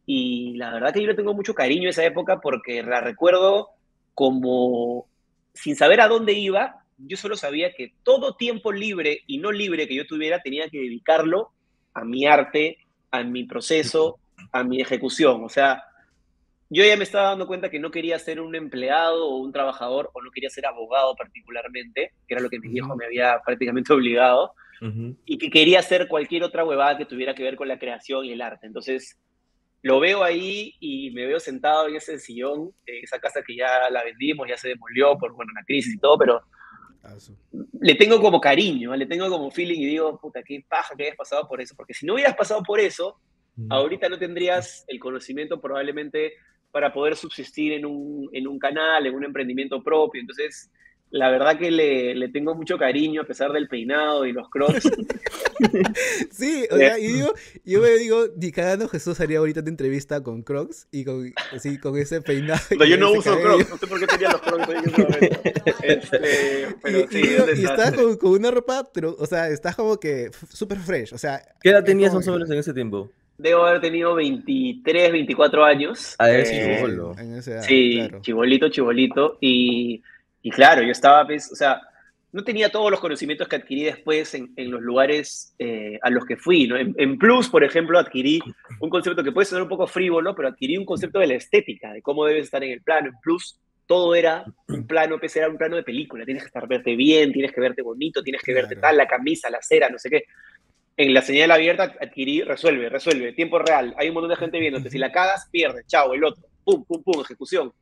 y la verdad que yo le tengo mucho cariño a esa época porque la recuerdo como, sin saber a dónde iba, yo solo sabía que todo tiempo libre y no libre que yo tuviera tenía que dedicarlo a mi arte, a mi proceso, a mi ejecución. O sea, yo ya me estaba dando cuenta que no quería ser un empleado o un trabajador, o no quería ser abogado particularmente, que era lo que mi viejo me había prácticamente obligado, uh -huh. y que quería hacer cualquier otra huevada que tuviera que ver con la creación y el arte. Entonces, lo veo ahí y me veo sentado en ese sillón, esa casa que ya la vendimos, ya se demolió por bueno, la crisis y todo, pero Ah, le tengo como cariño, le tengo como feeling y digo, puta, qué paja que hayas pasado por eso, porque si no hubieras pasado por eso, ahorita no tendrías el conocimiento probablemente para poder subsistir en un, en un canal, en un emprendimiento propio. Entonces, la verdad que le, le tengo mucho cariño a pesar del peinado y los crocs. Sí, o sea, y digo, yo me digo, ni cagando Jesús haría ahorita una entrevista con Crocs y con, así, con ese peinado. No, y yo no uso cabello. crocs, no sé por qué tenía los crocs ahí en. Este, Y, pero y sí, digo, un y estás con, con una ropa, pero, o sea, estás como que súper fresh, o sea, ¿Qué edad es tenías más o menos en ese tiempo? Debo haber tenido 23, 24 años. Ah, eres Eh, chibolo. en esa edad, Sí, claro. chibolito, chibolito. Y, y claro, yo estaba, pues, o sea, no tenía todos los conocimientos que adquirí después en, en los lugares eh, a los que fui, ¿no? En, en Plus, por ejemplo, adquirí un concepto que puede sonar un poco frívolo, pero adquirí un concepto de la estética, de cómo debes estar en el plano. En Plus, todo era un plano, pues era un plano de película. Tienes que estar verte bien, tienes que verte bonito, tienes que verte Claro. tal, la camisa, la cera, no sé qué. En la señal abierta adquirí, resuelve, resuelve, tiempo real. Hay un montón de gente viéndote. Si la cagas, pierdes. Chao, el otro. Pum, pum, pum, ejecución.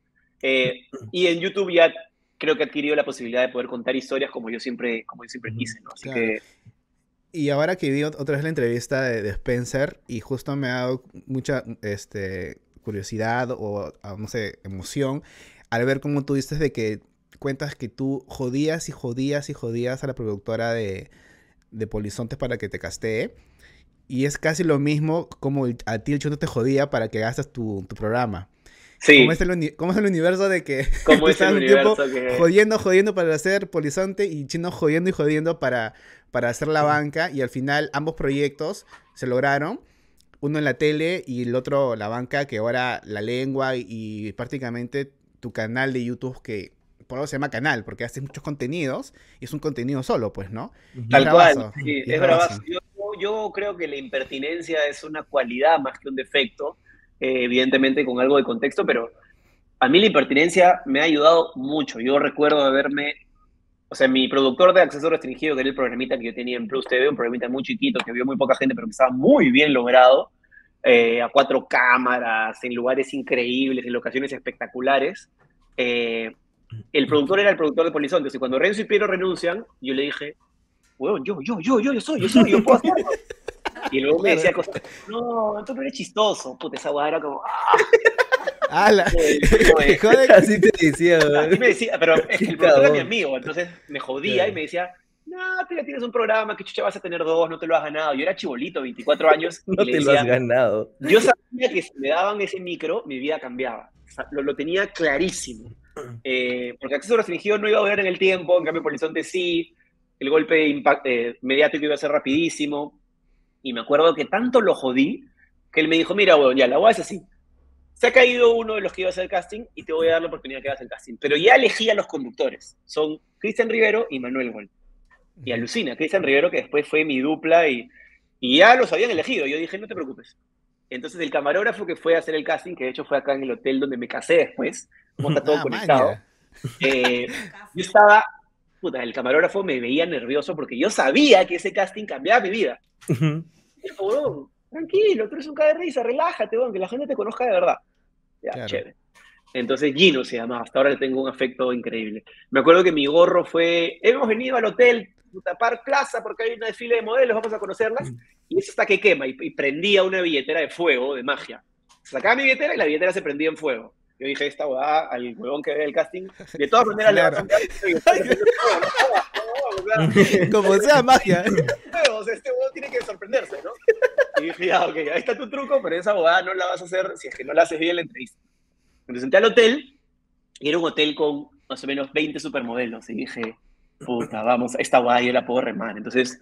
Eh, y en YouTube ya creo que he adquirido la posibilidad de poder contar historias como yo siempre, como yo siempre quise, ¿no? Así Claro. que Y ahora que vi ot- otra vez la entrevista de, de Spencer y justo me ha dado mucha este, curiosidad o, no sé, emoción al ver cómo tú dices de que cuentas que tú jodías y jodías y jodías a la productora de, de Polizontes para que te castee. Y es casi lo mismo como a ti el chuto te jodía para que hagas tu, tu programa. sí, ¿Cómo, es el, cómo es el universo de que como tú es el tiempo universo que... jodiendo, jodiendo para hacer Polizonte y Chino jodiendo y jodiendo para, para hacer la banca y al final ambos proyectos se lograron. Uno en la tele y el otro la banca, que ahora la lengua y, y prácticamente tu canal de YouTube que por algo se llama canal, porque haces muchos contenidos y es un contenido solo, pues, ¿no? Ujú. Tal bravazo, cual, sí, y es bravazo. bravazo. Yo, yo creo que la impertinencia es una cualidad más que un defecto, eh, evidentemente con algo de contexto, pero a mí la impertinencia me ha ayudado mucho. Yo recuerdo haberme, o sea, mi productor de acceso restringido, que era el programita que yo tenía en Plus TV, un programita muy chiquito que vio muy poca gente, pero que estaba muy bien logrado, eh, a cuatro cámaras, en lugares increíbles, en locaciones espectaculares. Eh, el productor era el productor de Polizontes, y cuando Renzo y Piero renuncian, yo le dije, weón, yo, yo, yo, yo, yo soy, yo soy, yo puedo hacerlo. Y luego me decía cosas, no, tú no eres chistoso, puta, esa guada era como, ah, Joder, Así te decía, Así me decía, pero es que el productor era mi amigo, entonces me jodía y me decía, no, tú ya tienes un programa, que chucha vas a tener dos, no te lo has ganado. Yo era chibolito, 24 años, No te lo has ganado. yo sabía que si me daban ese micro, mi vida cambiaba. O sea, Lo, lo tenía clarísimo. Eh, porque acceso restringido no iba a durar en el tiempo, en cambio Polizonte sí, el golpe impact- eh, mediático iba a ser rapidísimo. Y me acuerdo que tanto lo jodí que él me dijo, mira, bueno, ya, la voy es así. Se ha caído uno de los que iba a hacer el casting y te voy a dar la oportunidad que hagas el casting. Pero ya elegí a los conductores. Son Cristian Rivero y Manuel Gol. Y alucina, Cristian Rivero, que después fue mi dupla y, y ya los habían elegido. Yo dije, no te preocupes. Entonces el camarógrafo que fue a hacer el casting, que de hecho fue acá en el hotel donde me casé después, como está todo Ah, conectado, eh, yo estaba, puta, el camarógrafo me veía nervioso porque yo sabía que ese casting cambiaba mi vida. Tranquilo, tú eres un cae de risa, relájate, weón, que la gente te conozca de verdad. Ya, Claro. chévere. Entonces Gino se llamaba, hasta ahora le tengo un afecto increíble. Me acuerdo que mi gorro fue, hemos venido al hotel puta, Park Plaza porque hay una desfile de modelos, vamos a conocerlas, y eso está que quema, y, y prendía una billetera de fuego, de magia. Sacaba mi billetera y la billetera se prendía en fuego. Yo dije, esta huevada, al huevón que ve el casting, de todas maneras le va a Claro. cambiar. y yo, "No, no, no, no, no, o sea, Como sea magia. este huevo tiene que sorprenderse, ¿no? Y dije, ya, ok, ahí está tu truco, pero esa abogada no la vas a hacer si es que no la haces bien la entrevista. Entonces entré al hotel, y era un hotel con más o menos 20 supermodelos, y dije, puta, vamos, esta abogada yo la puedo remar. Entonces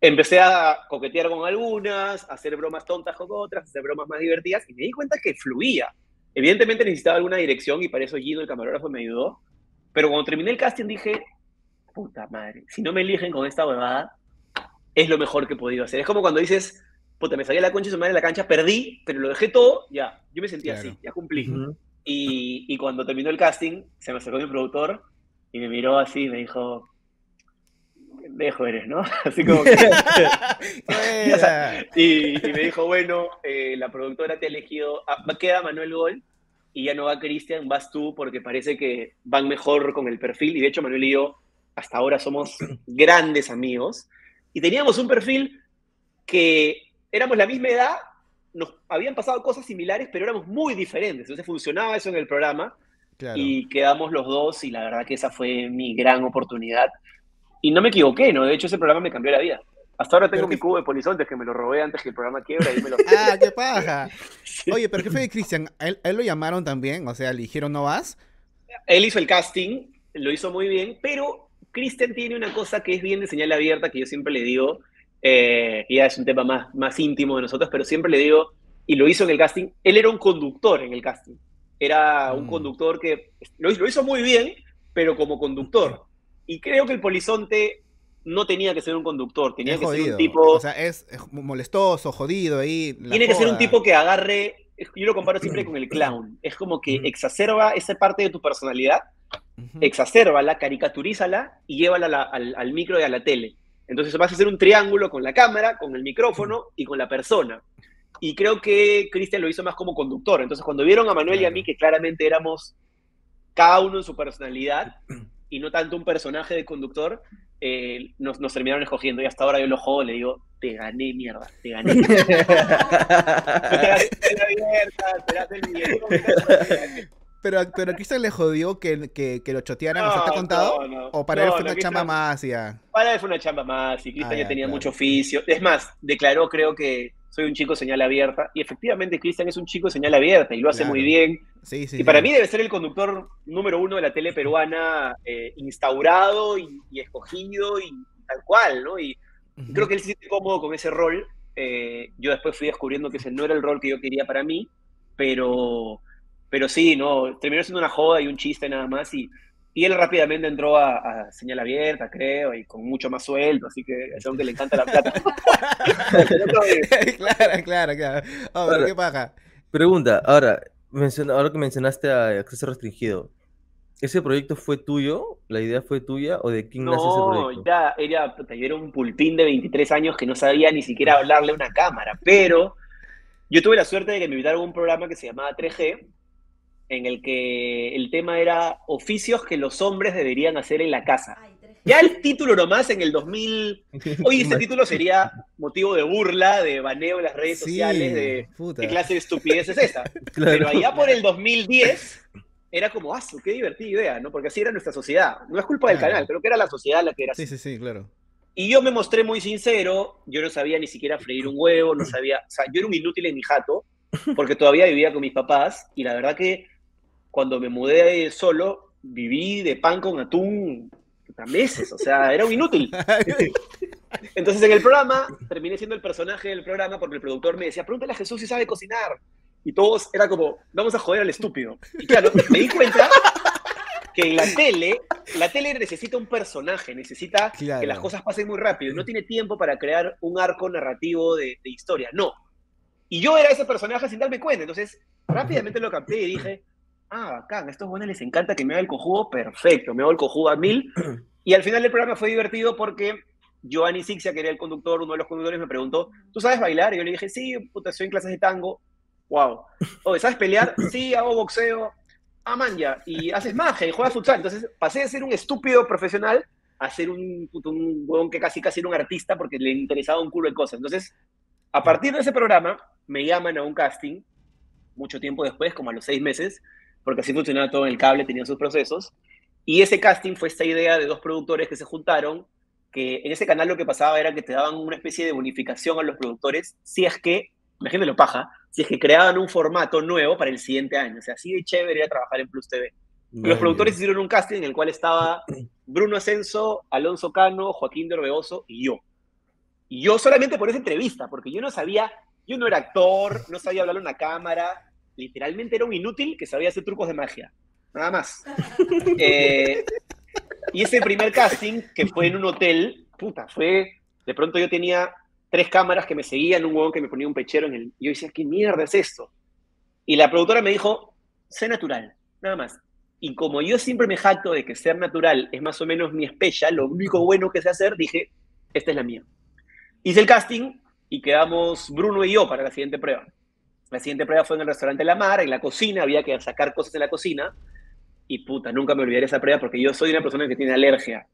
empecé a coquetear con algunas, a hacer bromas tontas con otras, a hacer bromas más divertidas, y me di cuenta que fluía. Evidentemente necesitaba alguna dirección, y para eso Gino, el camarógrafo, me ayudó. Pero cuando terminé el casting dije, puta madre, si no me eligen con esta huevada, es lo mejor que he podido hacer. Es como cuando dices, puta, me salí a la concha de su madre en la cancha, perdí, pero lo dejé todo, ya. Yo me sentía Claro. así, ya cumplí. Ujú. Y, y cuando terminó el casting, se me acercó mi productor y me miró así y me dijo, pendejo eres, ¿no? Así como que... Y, y me dijo, bueno, eh, la productora te ha elegido, ah, queda Manuel Gol y ya no va Cristian, vas tú porque parece que van mejor con el perfil. Y de hecho Manuel y yo hasta ahora somos grandes amigos, y teníamos un perfil que éramos la misma edad, nos habían pasado cosas similares, pero éramos muy diferentes. Entonces funcionaba eso en el programa y quedamos los dos y la verdad que esa fue mi gran oportunidad. Y no me equivoqué, ¿no? De hecho ese programa me cambió la vida. Hasta ahora tengo mi cubo de polizontes que me lo robé antes que el programa quiebra y me lo... ¡Ah, qué paja! Oye, pero ¿qué fue de Cristian? ¿Él, ¿Él, lo llamaron también? O sea, ¿le dijeron no vas? Él hizo el casting, lo hizo muy bien, pero Cristian tiene una cosa que es bien de señal abierta, que yo siempre le digo, eh, ya es un tema más, más íntimo de nosotros, pero siempre le digo, y lo hizo en el casting, él era un conductor en el casting. Era un mm. conductor que lo, lo, hizo muy bien, pero como conductor. Y creo que el polizonte no tenía que ser un conductor, tenía que ser un tipo... O sea, es, molestoso, jodido ahí. Tiene que ser un tipo que agarre, yo lo comparo siempre con el clown, es como que exacerba esa parte de tu personalidad, exacerbala, caricaturízala y llévala al, al, micro y a la tele. Entonces vas a hacer un triángulo con la cámara, con el micrófono y con la persona. Y creo que Cristian lo hizo más como conductor. Entonces cuando vieron a Manuel y a mí, que claramente éramos cada uno en su personalidad y no tanto un personaje de conductor, eh, nos, nos, terminaron escogiendo y hasta ahora yo lo juego le digo, te gané, mierda, te gané. te pero, pero Cristian le jodió que, que, que lo chotearan, no, ¿se te ha contado? No, ¿O para él fue una chamba más ya? Para él fue una chamba más y Cristian ah, ya, tenía mucho oficio. Es más, declaró creo que soy un chico señal abierta. Y efectivamente, Cristian es un chico señal abierta y lo hace muy bien. Sí, sí, y para mí debe ser el conductor número uno de la tele peruana, eh, instaurado y, y, escogido y tal cual, ¿no? Y uh -huh. creo que él se siente cómodo con ese rol. Eh, yo después fui descubriendo que ese no era el rol que yo quería para mí, pero, pero sí, no, terminó siendo una joda y un chiste nada más. Y, y él rápidamente entró a, a, señal abierta, creo, y con mucho más sueldo, así que es aunque le encanta la plata. claro, claro, claro. Oh, pero qué paja. Pregunta, ahora, menciona, ahora que mencionaste a acceso restringido, ¿ese proyecto fue tuyo? ¿La idea fue tuya o de quién no, nace ese proyecto? No, ya era, yo era un pulpín de 23 años que no sabía ni siquiera hablarle a una cámara, pero yo tuve la suerte de que me invitaron a un programa que se llamaba 3G, en el que el tema era oficios que los hombres deberían hacer en la casa. Ya el título nomás en el 2000, hoy ese título sería motivo de burla, de baneo en las redes sí, sociales, de qué clase de estupidez es esa. Claro. Pero allá por el 2010 era como, ah, qué divertida idea, ¿no? Porque así era nuestra sociedad. No es culpa del claro. canal, creo que era la sociedad la que era así. Sí, sí, sí, claro. Y yo me mostré muy sincero, yo no sabía ni siquiera freír un huevo, no sabía, o sea, yo era un inútil en mi jato, porque todavía vivía con mis papás, y la verdad que cuando me mudé solo, viví de pan con atún meses, o sea, era un inútil. Entonces en el programa, terminé siendo el personaje del programa porque el productor me decía, pregúntale a Jesús si sabe cocinar. Y todos era como, vamos a joder al estúpido. Y claro, me di cuenta que en la tele, la tele necesita un personaje, necesita claro. que las cosas pasen muy rápido. No tiene tiempo para crear un arco narrativo de, de historia, no. Y yo era ese personaje sin darme cuenta. Entonces, rápidamente lo capté y dije, ah, bacán, a estos buenos les encanta que me haga el cojudo, perfecto, me hago el cojudo a mil. Y al final del programa fue divertido porque Giovanni Sixia, que era el conductor, uno de los conductores, me preguntó, ¿tú sabes bailar? Y yo le dije, sí, puta, estoy en clases de tango. Wow. Oye, ¿sabes pelear? Sí, hago boxeo. Ah, man, ya. Y haces magia y juegas futsal. Entonces pasé de ser un estúpido profesional a ser un, un huevón que casi casi era un artista porque le interesaba un culo de cosas. Entonces, a partir de ese programa, me llaman a un casting, mucho tiempo después, como a los seis meses, porque así funcionaba todo en el cable, tenían sus procesos. Y ese casting fue esta idea de dos productores que se juntaron, que en ese canal lo que pasaba era que te daban una especie de bonificación a los productores si es que, imagínate paja, si es que creaban un formato nuevo para el siguiente año. O sea, así de chévere era trabajar en Plus TV. Vale. Los productores hicieron un casting en el cual estaba Bruno Ascenso, Alonso Cano, Joaquín de Orbegoso y yo. Y yo solamente por esa entrevista, porque yo no sabía, yo no era actor, no sabía hablar a una cámara, literalmente era un inútil que sabía hacer trucos de magia. Nada más. eh, y ese primer casting, que fue en un hotel, puta, fue. De pronto yo tenía tres cámaras que me seguían, un huevón que me ponía un pechero en el. Y yo decía, ¿qué mierda es esto? Y la productora me dijo, sé natural, nada más. Y como yo siempre me jacto de que ser natural es más o menos mi especial, lo único bueno que sé hacer, dije, esta es la mía. Hice el casting y quedamos Bruno y yo para la siguiente prueba. La siguiente prueba fue en el restaurante La Mar, en la cocina, había que sacar cosas de la cocina. Y puta, nunca me olvidaré esa prueba porque yo soy una persona que tiene alergia.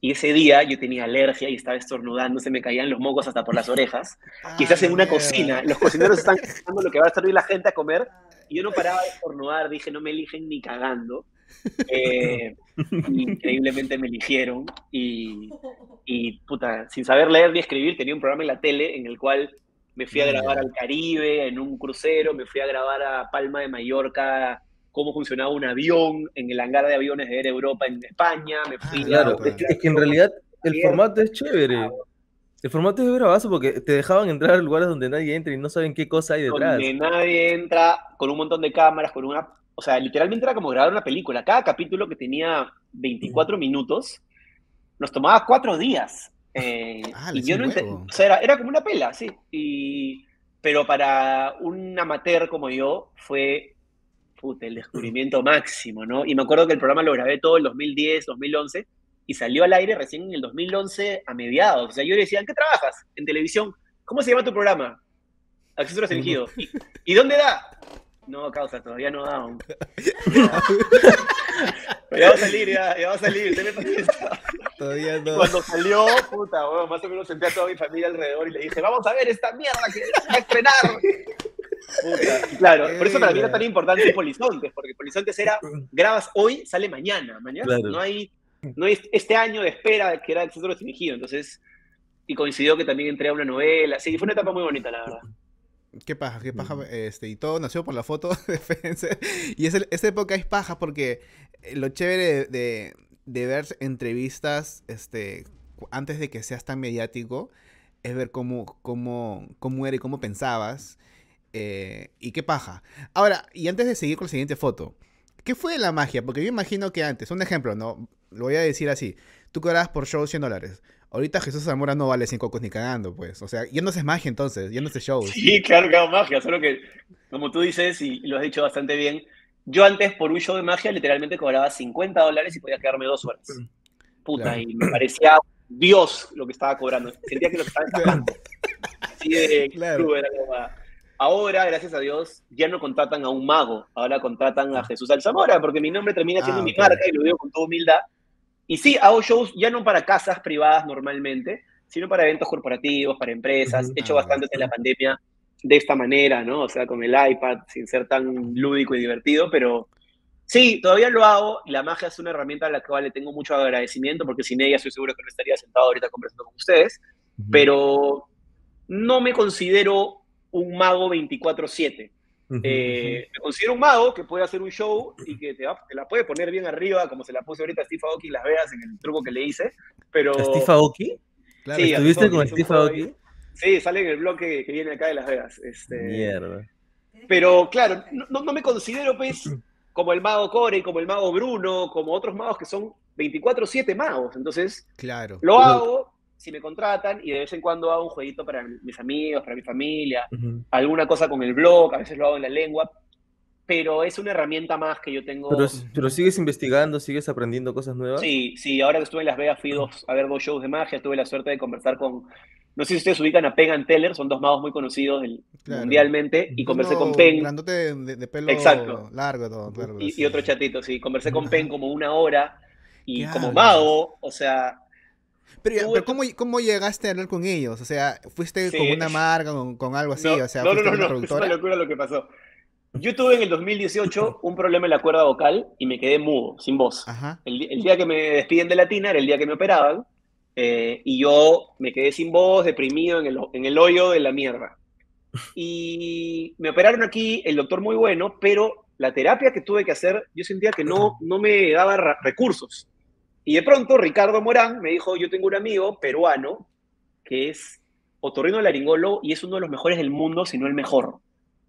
Y ese día yo tenía alergia y estaba estornudando, se me caían los mocos hasta por las orejas. Ah, Quizás en una mierda. cocina, los cocineros están pensando lo que va a estar hoy la gente a comer y yo no paraba de estornudar, dije, no me eligen ni cagando. Eh, increíblemente me eligieron y, y, puta, sin saber leer ni escribir, tenía un programa en la tele en el cual me fui a grabar al Caribe en un crucero, me fui a grabar a Palma de Mallorca cómo funcionaba un avión en el hangar de aviones de Air Europa en España, me fui Ah, a- Claro, pues. es que, es que en realidad el Bien. formato es chévere. El formato es bravazo porque te dejaban entrar a lugares donde nadie entra y no saben qué cosa hay detrás. donde nadie entra con un montón de cámaras, con una... O sea, literalmente era como grabar una película. Cada capítulo que tenía 24 minutos nos tomaba cuatro días. Eh, Ah, y yo no. O sea, era, era como una pela, sí. Y, pero para un amateur como yo fue puta, el descubrimiento máximo, ¿no? Y me acuerdo que el programa lo grabé todo el 2010, 2011 y salió al aire recién en el 2011 a mediados. O sea, yo le decía, ¿en qué trabajas? En televisión. ¿Cómo se llama tu programa? Acceso restringido. ¿Y, ¿y dónde da? No, causa, todavía no da aún. Pero ya va a salir, ya, ya va a salir. tenle paciencia. Todavía Y no. Cuando salió, puta, weón, más o menos senté a toda mi familia alrededor y le dije, vamos a ver esta mierda que se va a estrenar. Puta, y claro, por eso para mí era tan importante Polizontes, porque Polizontes era, grabas hoy, sale mañana, mañana. Claro. No hay, no hay este año de espera que era Acceso Restringido, entonces, y coincidió que también entré a una novela, sí, fue una etapa muy bonita, la verdad. Qué paja, qué paja, este, y todo nació por la foto de Fencer. Y esa época es paja porque eh, lo chévere de, de- de ver entrevistas, este, antes de que seas tan mediático, es ver cómo, cómo, cómo era y cómo pensabas. eh, y qué paja. Ahora, y antes de seguir con la siguiente foto, ¿qué fue la magia? Porque yo imagino que antes, un ejemplo, ¿no? Lo voy a decir así. Tú cobrabas por show 100 dólares. Ahorita Jesús Zamora no vale 100 cocos ni cagando, pues. O sea, ya no haces magia entonces, ya no haces shows. Sí, claro que hago magia, solo que, como tú dices, y lo has dicho bastante bien, yo antes por un show de magia literalmente cobraba 50 dólares y podía quedarme dos horas. Puta, Claro. y me parecía Dios lo que estaba cobrando. Sentía que lo que estaba escapando. Así de Claro. crudo era. Ahora, gracias a Dios, ya no contratan a un mago, ahora contratan a Jesús Alzamora, porque mi nombre termina siendo Ah, mi ok. marca y lo digo con toda humildad. Y sí, hago shows ya no para casas privadas normalmente, sino para eventos corporativos, para empresas. Ujú. He hecho Ah, bastantes en la pandemia de esta manera, ¿no? O sea, con el iPad, sin ser tan lúdico y divertido, pero sí, todavía lo hago. La magia es una herramienta a la cual le tengo mucho agradecimiento, porque sin ella estoy seguro que no estaría sentado ahorita conversando con ustedes, pero no me considero un mago 24/7. Ujú. Eh, me considero un mago que puede hacer un show y que te, va- te la puede poner bien arriba, como se la puse ahorita a Steve Aoki Las Vegas en el truco que le hice. Pero ¿A Steve Aoki? Claro, Sí, ¿Estuviste con Steve Aoki? Sí, sale en el blog que, que viene acá de Las Vegas. Este, Mierda. Pero claro, no, no- no me considero pues como el mago Corey, como el mago Bruno, como otros magos que son 24/7 magos. Entonces, Claro. lo hago si me contratan y de vez en cuando hago un jueguito para mis amigos, para mi familia, Ujú. alguna cosa con el blog, a veces lo hago en la lengua, pero es una herramienta más que yo tengo. Pero, pero sigues investigando, sigues aprendiendo cosas nuevas. Sí, sí, ahora que estuve en Las Vegas fui dos, a ver dos shows de magia, tuve la suerte de conversar con, no sé si ustedes ubican a Penn and Teller, son dos magos muy conocidos del- Claro. mundialmente, y conversé Uno con Grandote de, de pelo Exacto. largo, todo, claro, y, sí. y otro chatito, sí, conversé con Penn como una hora, y ¿Qué como hablas? mago, o sea, Pero, ¿cómo, ¿cómo llegaste a hablar con ellos? O sea, ¿fuiste Sí. con una marca, con, con algo así? no, o sea, no, no, ¿fuiste no, con una no, es una locura lo que pasó. Yo tuve en el 2018 un problema en la cuerda vocal y me quedé mudo, sin voz. El, el día que me despiden de Latina era el día que me operaban eh, y yo me quedé sin voz, deprimido en el, en el hoyo de la mierda. Y me operaron aquí, el doctor muy bueno, pero la terapia que tuve que hacer, yo sentía que no, no me daba recursos. Y de pronto Ricardo Morán me dijo, yo tengo un amigo peruano que es otorrinolaringólogo y es uno de los mejores del mundo, si no el mejor.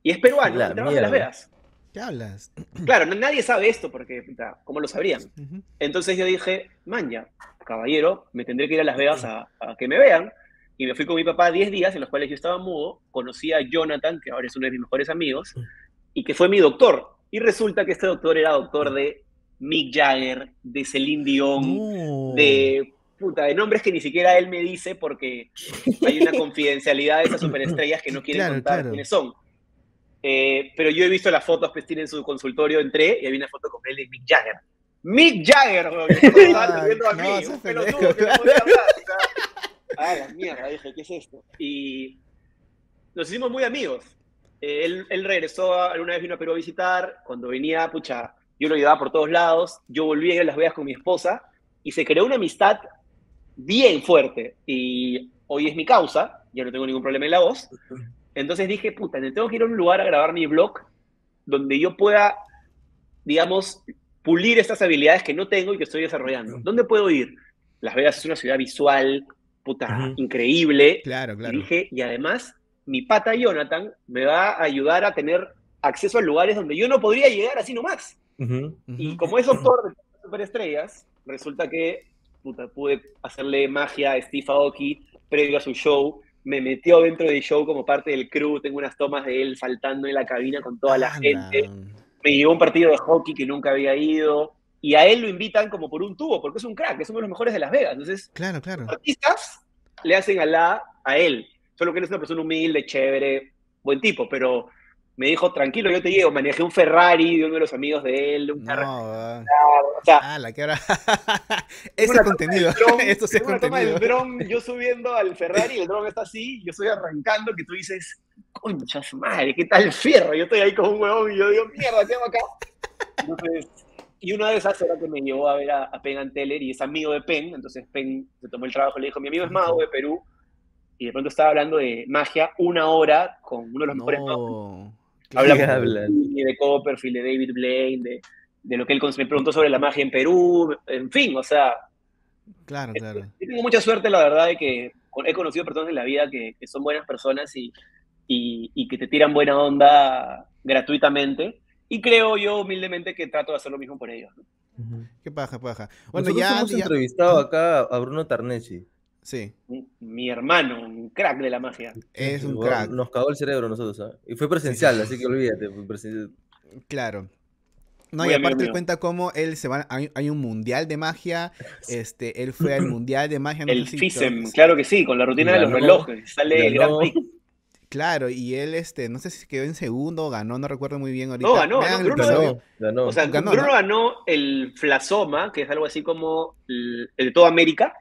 Y es peruano, La y trabaja en Las. Vegas. ¿Qué hablas? Claro, no- nadie sabe esto porque, puta, ¿cómo lo sabrían? Entonces yo dije, manja, caballero, me tendré que ir a Las Vegas a, a que me vean. Y me fui con mi papá 10 días en los cuales yo estaba mudo. Conocí a Jonathan, que ahora es uno de mis mejores amigos, y que fue mi doctor. Y resulta que este doctor era doctor de Mick Jagger, de Celine Dion, No. de puta, de nombres que ni siquiera él me dice porque hay una confidencialidad de esas superestrellas que no quieren Claro, contar claro. quiénes son. Eh, pero yo he visto las fotos que tiene en su consultorio, entré y había una foto con él y Mick Jagger. Mick Jagger, weón. que estaba Ay, viendo a mí, un pelotudo que no podía hablar. o sea, Ah, la mierda, dije, ¿qué es esto? Y nos hicimos muy amigos. Eh, él, él regresó, a- alguna vez vino a Perú a visitar, cuando venía, pucha, yo lo llevaba por todos lados, yo volví a ir a Las Vegas con mi esposa, y se creó una amistad bien fuerte. Y hoy es mi causa, ya no tengo ningún problema en la voz. Entonces dije, puta, tengo que ir a un lugar a grabar mi blog donde yo pueda, digamos, pulir estas habilidades que no tengo y que estoy desarrollando. ¿Dónde puedo ir? Las Vegas es una ciudad visual, puta, increíble. Claro, Y claro. dije, y además, mi pata Jonathan me va a ayudar a tener acceso a lugares donde yo no podría llegar así nomás. Ujú. Y como es doctor de superestrellas, resulta que puta, pude hacerle magia a Steve Aoki previo a su show. Me metió dentro del show como parte del crew. Tengo unas tomas de él saltando en la cabina con toda la gente. Me llevó un partido de hockey que nunca había ido. Y a él lo invitan como por un tubo, porque es un crack, es uno de los mejores de Las Vegas. Entonces, Claro, claro. los artistas le hacen a la a él. Solo que él es una persona humilde, chévere, buen tipo, pero me dijo, tranquilo, yo te llevo. Manejé un Ferrari de uno de los amigos de él, un carro. No. O sea, Ah, la que ahora. Ese contenido. toma dron, Esto sí es una toma contenido. del dron, yo subiendo al Ferrari, el dron está así, yo estoy arrancando, que tú dices, concha su madre, ¿qué tal fierro? Yo estoy ahí con un huevón y yo digo, mierda, ¿qué hago acá? Entonces, y una de esas era que me llevó a ver a, a Penn Anteller y es amigo de Penn, entonces Penn se tomó el trabajo y le dijo, mi amigo es mago de Perú, y de pronto estaba hablando de magia una hora con uno de los mejores magos. ¿Qué de hablan? Houdini, de Copperfield, de David Blaine, de, de lo que él me preguntó sobre la magia en Perú, en fin, o sea, Claro, claro. yo tengo mucha suerte, la verdad, de que he conocido personas en la vida que, que son buenas personas y, y, y que te tiran buena onda gratuitamente. Y creo yo humildemente que trato de hacer lo mismo por ellos. ¿no? Ujú. Qué paja, qué paja. Bueno, Nosotros ya, hemos ya- entrevistado acá a Bruno Tarnechi. Sí, Mi hermano, un crack de la magia. es un crack. Nos cagó el cerebro a nosotros, ¿ah? Y fue presencial, así que olvídate. Claro. No, Muy y amigo aparte él cuenta cómo él se va, hay, hay un mundial de magia, este, él fue al mundial de magia, no El FISEM, claro que sí, con la rutina de los relojes. Sale el Gran. Prix. Claro, y él, este, no sé si quedó en segundo o ganó, no recuerdo muy bien ahorita. No, ganó, el Bruno. Ganó, ganó. O sea, Ganó, Bruno ¿no? ganó el Flasoma, que es algo así como el, el de toda América.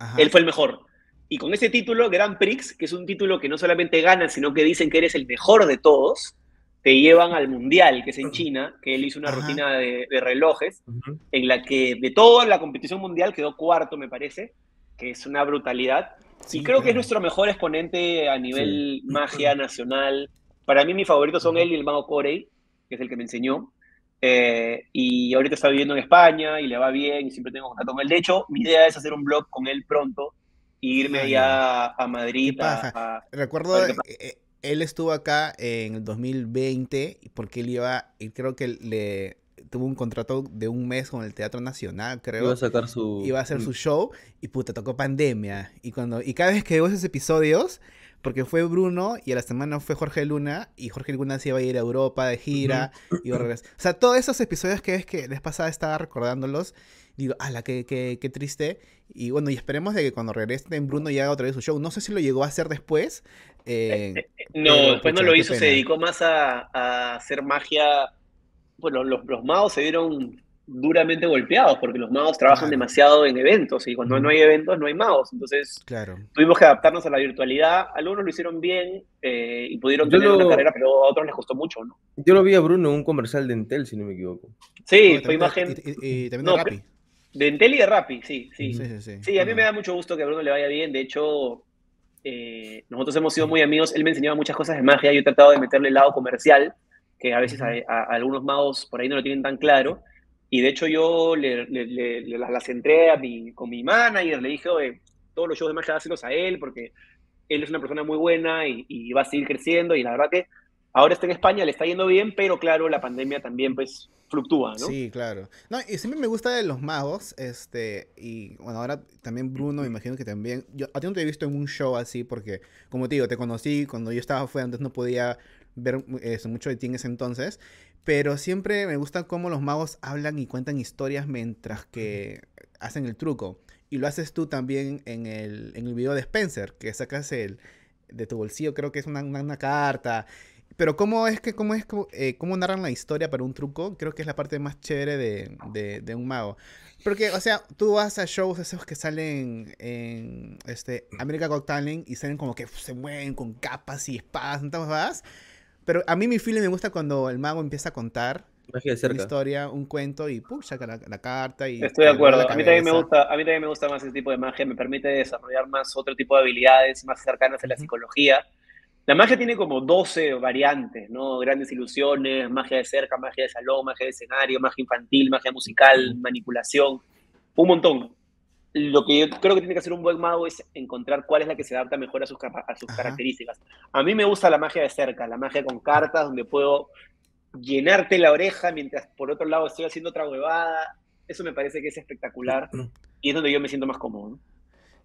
Ajá. Él fue el mejor. Y con ese título, Grand Prix, que es un título que no solamente ganas, sino que dicen que eres el mejor de todos, te llevan al Mundial, que es en China, que él hizo una Ajá. rutina de, de relojes, en la que de toda la competición mundial quedó cuarto, me parece, que es una brutalidad. Sí, y creo que es nuestro mejor exponente a nivel magia nacional. Para mí, mis favoritos son él y el mago Corey, que es el que me enseñó. Eh, y ahorita está viviendo en España y le va bien y siempre tengo contacto con él. De hecho, mi idea es hacer un blog con él pronto y irme Ah, allá a Madrid. A- a- Recuerdo, eh, eh, él estuvo acá en el 2020 porque él iba, y creo que le tuvo un contrato de un mes con el Teatro Nacional, creo. Iba a sacar su. iba a hacer su show y puta, tocó pandemia. Y cuando y cada vez que veo esos episodios, porque fue Bruno y a la semana fue Jorge Luna y Jorge Luna se iba a ir a Europa de gira, iba a regresar. O sea, todos esos episodios que es que vez pasada estaba recordándolos, digo, ala, qué, qué, qué triste. Y bueno, y esperemos de que cuando regresen Bruno ya haga otra vez su show. No sé si lo llegó a hacer después. eh, No, Pero, después no lo hizo, se dedicó más a, a hacer magia. Bueno, los, los magos se vieron duramente golpeados porque los magos trabajan Claro. demasiado en eventos y cuando no hay eventos no hay magos. Entonces claro. tuvimos que adaptarnos a la virtualidad. Algunos lo hicieron bien eh, y pudieron Yo tener lo- una carrera, pero a otros les costó mucho, ¿no? Yo lo vi a Bruno en un comercial de Entel, si no me equivoco. Sí, No, fue imagen Y, y- y también No, de Rappi. de Entel y de Rappi, sí, sí. Sí, sí, sí. Sí, a mí me da mucho gusto que a Bruno le vaya bien. De hecho, eh, nosotros hemos sido muy amigos. Él me enseñaba muchas cosas de magia. Yo he tratado de meterle el lado comercial, que a veces a, a- a algunos magos por ahí no lo tienen tan claro. Y de hecho, yo le, le- las, entré a mi, con mi manager. Le dije, "Oye, todos los shows de magia hácelos a él, porque él es una persona muy buena y, va a seguir creciendo. Y la verdad que ahora está en España, le está yendo bien, pero claro, la pandemia también pues fluctúa, ¿no? Sí, claro. No, y siempre me gusta de los magos, este, y bueno, ahora también Bruno, me imagino que también, yo a ti no te he visto en un show así, porque, como te digo, te conocí cuando yo estaba afuera, antes no podía ver eso, mucho de ti en ese entonces, pero siempre me gusta cómo los magos hablan y cuentan historias mientras que hacen el truco. Y lo haces tú también en el, en el video de Spencer, que sacas el de tu bolsillo, creo que es una, una- carta. Pero cómo es que, cómo es, eh, cómo narran la historia para un truco, creo que es la parte más chévere de, de, un mago. Porque, o sea, tú vas a shows esos que salen en este, America Got y salen como que se mueven con capas y espadas, ¿no vas? Pero a mí mi feeling me gusta cuando el mago empieza a contar una historia, un cuento y pum, saca la, carta y... Estoy de acuerdo. A mí, también me gusta, a mí también me gusta más ese tipo de magia. Me permite desarrollar más otro tipo de habilidades más cercanas a la psicología. La magia tiene como 12 variantes, ¿no? Grandes ilusiones, magia de cerca, magia de salón, magia de escenario, magia infantil, magia musical, manipulación, un montón. Lo que yo creo que tiene que hacer un buen mago es encontrar cuál es la que se adapta mejor a sus, a sus características. A mí me gusta la magia de cerca, la magia con cartas, donde puedo llenarte la oreja mientras por otro lado estoy haciendo otra huevada. Eso me parece que es espectacular y es donde yo me siento más cómodo.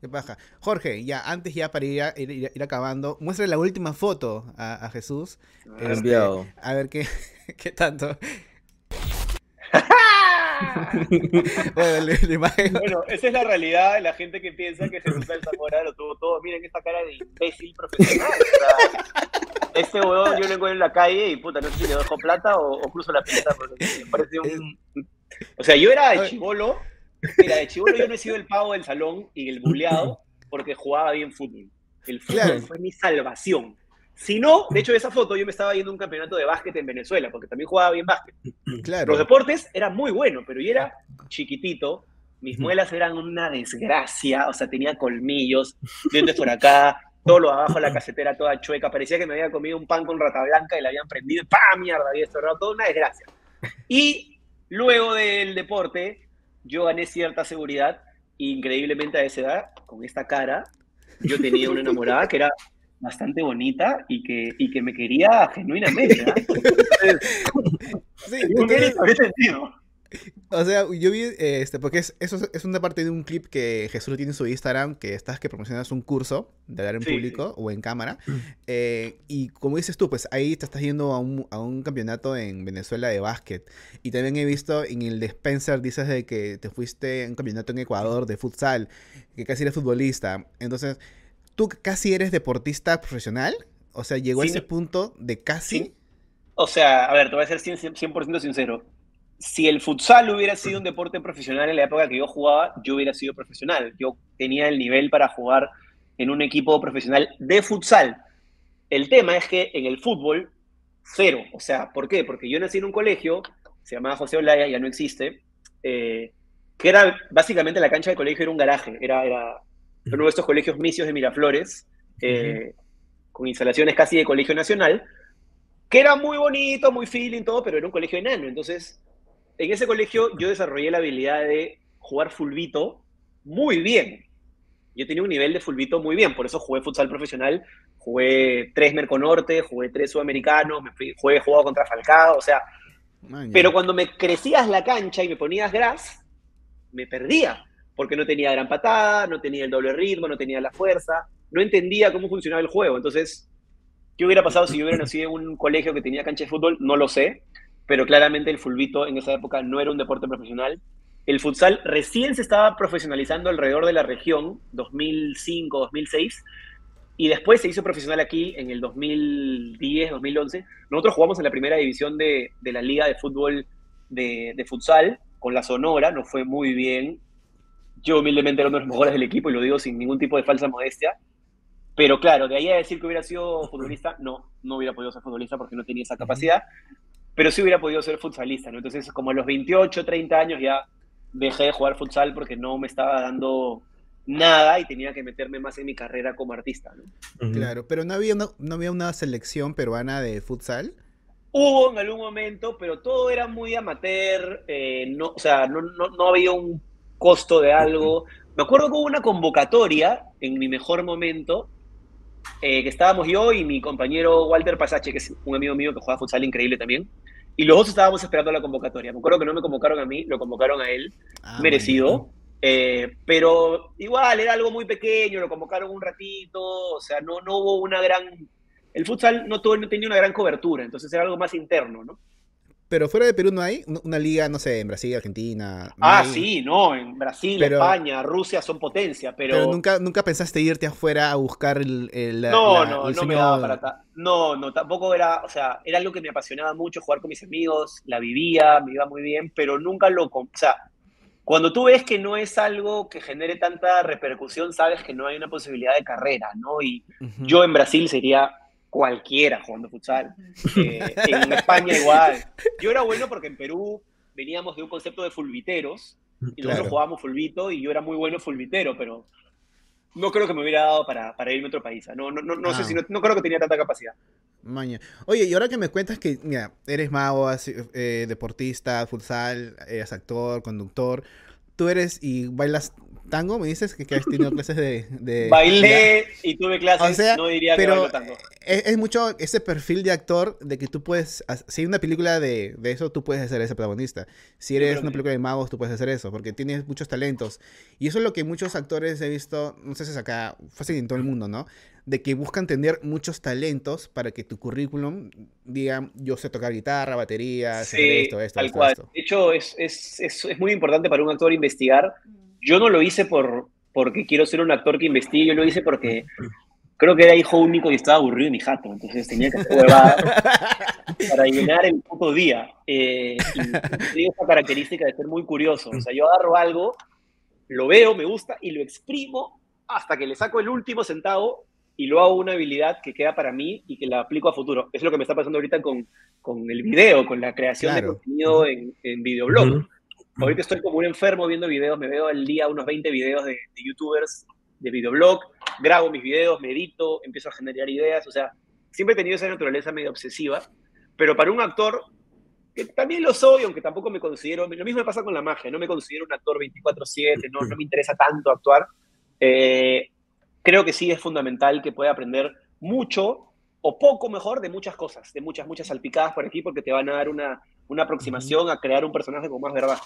Qué paja. Jorge, ya antes ya para ir, ir, acabando, muestra la última foto a, Jesús. Este, enviado. A ver qué, qué tanto. bueno, bueno, esa es la realidad de la gente que piensa que Jesús del Zamora lo tuvo todo. Miren esta cara de imbécil profesional. este huevón yo lo encuentro en la calle y puta, no sé si le dejo plata o, cruzo la pista porque me parece un... O sea, yo era de chivolo, mira, de chivolo yo no he sido el pavo del salón y el buleado porque jugaba bien fútbol. El fútbol fue mi salvación. Si no, de hecho, esa foto yo me estaba yendo a un campeonato de básquet en Venezuela, porque también jugaba bien básquet. Claro. Los deportes eran muy buenos, pero yo era chiquitito, mis muelas eran una desgracia, o sea, tenía colmillos, dientes por acá, todo lo abajo la casetera toda chueca, parecía que me había comido un pan con rata blanca y la habían prendido, y ¡pam! mierda, había cerrado, toda una desgracia. Y luego del deporte, yo gané cierta seguridad, increíblemente a esa edad, con esta cara, yo tenía una enamorada que era bastante bonita y que, y que me quería genuinamente. ¿eh? sí. O sea, yo vi, este, porque es, eso es una parte de un clip que Jesús tiene en su Instagram, que estás que promocionas un curso de hablar en público o en cámara. Eh, y como dices tú, pues ahí te estás yendo a un, a un, campeonato en Venezuela de básquet. Y también he visto en el de Spencer, dices de que te fuiste a un campeonato en Ecuador de futsal, que casi eres futbolista. Entonces, ¿Tú casi eres deportista profesional? O sea, llegó a ese punto de casi. O sea, a ver, te voy a ser 100%, sincero. Si el futsal hubiera sido un deporte profesional en la época que yo jugaba, yo hubiera sido profesional. Yo tenía el nivel para jugar en un equipo profesional de futsal. El tema es que en el fútbol, cero. O sea, ¿por qué? Porque yo nací en un colegio, se llamaba José Olaya, ya no existe, eh, que era básicamente la cancha del colegio era un garaje, era, era uno de estos colegios misios de Miraflores, eh, con instalaciones casi de colegio nacional, que era muy bonito, muy feeling, todo, pero era un colegio enano. Entonces, en ese colegio yo desarrollé la habilidad de jugar fulbito muy bien. Yo tenía un nivel de fulbito muy bien, por eso jugué futsal profesional, jugué tres Merconorte, jugué tres Sudamericanos, me fui, jugué jugado contra Falcao, o sea, pero cuando me crecías la cancha y me ponías gras, me perdía porque no tenía gran patada, no tenía el doble ritmo, no tenía la fuerza, no entendía cómo funcionaba el juego. Entonces, ¿qué hubiera pasado si yo hubiera nacido en un colegio que tenía cancha de fútbol? No lo sé, pero claramente el fulbito en esa época no era un deporte profesional. El futsal recién se estaba profesionalizando alrededor de la región, 2005, 2006, y después se hizo profesional aquí en el 2010, 2011. Nosotros jugamos en la primera división de, la Liga de Fútbol de, de Futsal con la Sonora, nos fue muy bien, yo humildemente era uno de los mejores del equipo y lo digo sin ningún tipo de falsa modestia. Pero claro, de ahí a decir que hubiera sido futbolista, no, no hubiera podido ser futbolista porque no tenía esa capacidad, pero sí hubiera podido ser futsalista, ¿no? Entonces, como a los 28, 30 años ya dejé de jugar futsal porque no me estaba dando nada y tenía que meterme más en mi carrera como artista, ¿no? Claro, pero no había, una, no había una selección peruana de futsal. Hubo en algún momento, pero todo era muy amateur, eh, no, o sea, no, no, no había un costo de algo. Me acuerdo que hubo una convocatoria en mi mejor momento, eh, que estábamos yo y mi compañero Walter Pasache, que es un amigo mío que juega futsal increíble también, y los dos estábamos esperando la convocatoria. Me acuerdo que no me convocaron a mí, lo convocaron a él, ah, merecido. Eh, pero igual era algo muy pequeño, lo convocaron un ratito, o sea, no, no hubo una gran... El futsal no, no tenía una gran cobertura, entonces era algo más interno, ¿no? Pero fuera de Perú no hay un- una liga, no sé, en Brasil, Argentina. no Ah, hay- sí, no, en Brasil, Pero- España, Rusia son potencia, pero, Pero, nunca, nunca pensaste irte afuera a buscar el, el- no, la- no, el no me daba para ta- No, no, tampoco era, o sea, era algo que me apasionaba mucho, jugar con mis amigos, la vivía, me iba muy bien, pero nunca lo, o sea, cuando tú ves que no es algo que genere tanta repercusión, sabes que no hay una posibilidad de carrera, ¿no? Y yo en Brasil sería cualquiera jugando futsal. Eh, en España igual. Yo era bueno porque en Perú veníamos de un concepto de fulviteros y nosotros Claro. jugábamos fulvito y yo era muy bueno fulvitero, pero no creo que me hubiera dado para, para irme a otro país. No, no, no, no sé Ah. si no, no creo que tenía tanta capacidad. Maña. Oye, y ahora que me cuentas que, mira, eres mago, así, eh, deportista, futsal, eres actor, conductor, tú eres y bailas tango, me dices que, que has tenido clases de... de- Bailé y tuve clases, O sea, no diría que pero bailo tanto. es, es mucho ese perfil de actor de que tú puedes, si hay una película de, de eso, tú puedes ser ese protagonista. Si eres una que- película de magos, tú puedes hacer eso, porque tienes muchos talentos. Y eso es lo que muchos actores he visto, no sé si es acá, fácil en todo el mundo, ¿no? De que buscan tener muchos talentos para que tu currículum diga, yo sé tocar guitarra, batería, sé hacer Sí, esto, esto, tal esto, cual. esto. De hecho, es, es, es, es muy importante para un actor investigar. Yo no lo hice por, porque quiero ser un actor que investigue, yo lo hice porque creo que era hijo único y estaba aburrido en mi jato, entonces tenía que huevadas para llenar el puto día. Eh, y tengo esa característica de ser muy curioso. O sea, yo agarro algo, lo veo, me gusta y lo exprimo hasta que le saco el último centavo y lo hago una habilidad que queda para mí y que la aplico a futuro. Es lo que me está pasando ahorita con, con el video, con la creación Claro. de contenido en, en videoblog. Ujú. Ahorita estoy como un enfermo viendo videos, me veo al día unos 20 videos de, de youtubers de videoblog, grabo mis videos, medito, empiezo a generar ideas, o sea, siempre he tenido esa naturaleza medio obsesiva, pero para un actor, que también lo soy, aunque tampoco me considero, lo mismo me pasa con la magia, no me considero un actor 24/7, no, no me interesa tanto actuar, eh, creo que sí es fundamental que pueda aprender mucho o poco mejor de muchas cosas, de muchas, muchas salpicadas por aquí, porque te van a dar una, una aproximación a crear un personaje con más verdad.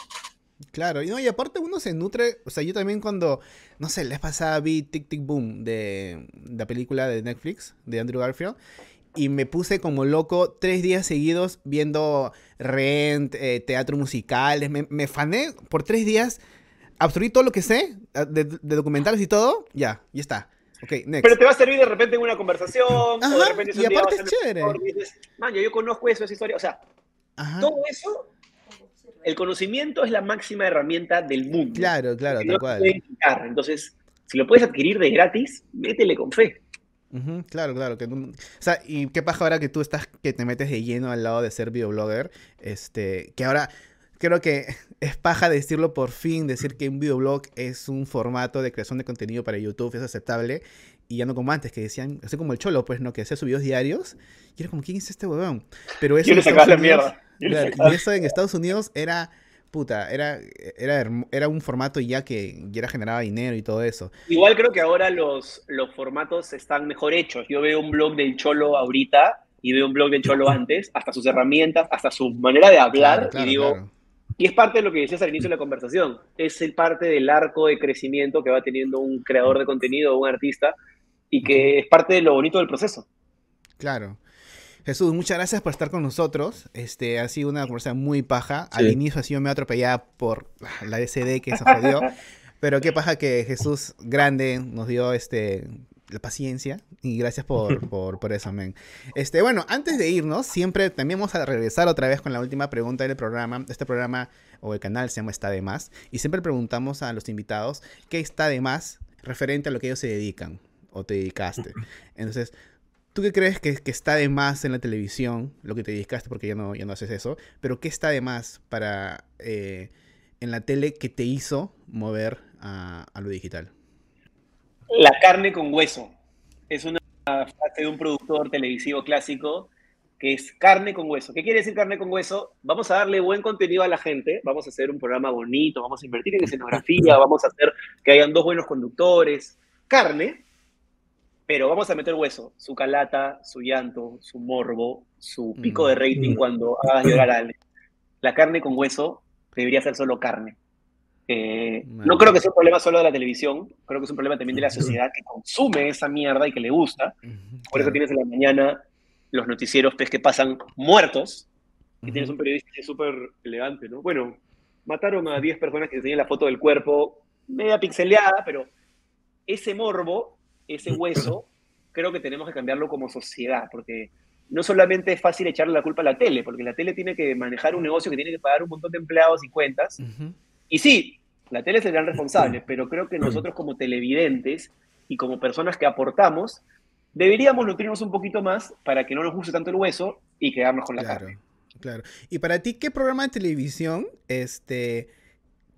Claro, y no, y aparte uno se nutre, o sea, yo también cuando, no sé, vez pasada vi Tic Tic Boom de, de la película de Netflix de Andrew Garfield y me puse como loco tres días seguidos viendo Rent, eh, teatro musical, me, me fané por tres días, absorbí todo lo que sé ah, de, de documentales y todo, ya, ya está. Ok, next. Pero te va a servir de repente en una conversación, o de Ajá, repente y día aparte vas es a chévere. restaurante y dices, man, yo conozco eso, esa historia. O sea, Ajá. todo eso, el conocimiento es la máxima herramienta del mundo. Claro, claro, tal cual. quitar. Entonces, si lo puedes adquirir de gratis, métele con fe. Claro, claro. Que o sea, y qué paja ahora que tú estás, que te metes de lleno al lado de ser videoblogger, este, que ahora creo que es paja decirlo por fin, decir que un videoblog es un formato de creación de contenido para YouTube, es aceptable, y ya no como antes, que decían, así como el Cholo, pues, ¿no? Que hacía sus videos diarios, y era como, ¿quién es este huevón? Pero eso Yo en le sacaba la Estados Unidos- mierda. Claro, y eso en Estados Unidos era, puta, era, era, era un formato ya que ya era generaba dinero y todo eso. Igual creo que ahora los, los formatos están mejor hechos. Yo veo un blog del Cholo ahorita y veo un blog del Cholo antes, hasta sus herramientas, hasta su manera de hablar, Claro, claro, y digo, claro. Y es parte de lo que decías al inicio de la conversación. Es el parte del arco de crecimiento que va teniendo un creador de contenido, un artista, y que es parte de lo bonito del proceso. Claro. Jesús, muchas gracias por estar con nosotros. Este ha sido una conversación muy paja. Al inicio ha sido medio atropellada por la SD que se jodió. pero qué paja que Jesús grande nos dio este la paciencia y gracias por, por, por eso, men. Este, bueno, antes de irnos, siempre también vamos a regresar otra vez con la última pregunta del programa. Este programa o el canal se llama Está de Más y siempre preguntamos a los invitados qué está de más referente a lo que ellos se dedican o te dedicaste. Entonces, ¿Tú qué crees que, está de más en la televisión? Lo que te dedicaste porque ya no, ya no haces eso. Pero ¿qué está de más para eh, en la tele que te hizo mover a, a lo digital? La carne con hueso. Es una frase de un productor televisivo clásico que es carne con hueso. ¿Qué quiere decir carne con hueso? Vamos a darle buen contenido a la gente, vamos a hacer un programa bonito, vamos a invertir en escenografía, vamos a hacer que hayan dos buenos conductores. Carne, pero vamos a meter hueso, su calata, su llanto, su morbo, su pico de rating Mm. cuando hagas llorar a alguien. La carne con hueso debería ser solo carne. Eh, no creo que sea un problema solo de la televisión, creo que es un problema también de la sociedad que consume esa mierda y que le gusta. Por eso tienes en la mañana los noticieros pues, que pasan muertos que tienes un periodista súper elegante, ¿no? Bueno, mataron a 10 personas que enseñan la foto del cuerpo, media pixeleada, pero ese morbo, ese hueso, creo que tenemos que cambiarlo como sociedad, porque no solamente es fácil echarle la culpa a la tele, porque la tele tiene que manejar un negocio que tiene que pagar un montón de empleados y cuentas. Y sí, la tele es el gran responsable, pero creo que nosotros como televidentes y como personas que aportamos, deberíamos nutrirnos un poquito más para que no nos guste tanto el hueso y quedarnos con la carne. Claro. Y para ti, ¿qué programa de televisión este,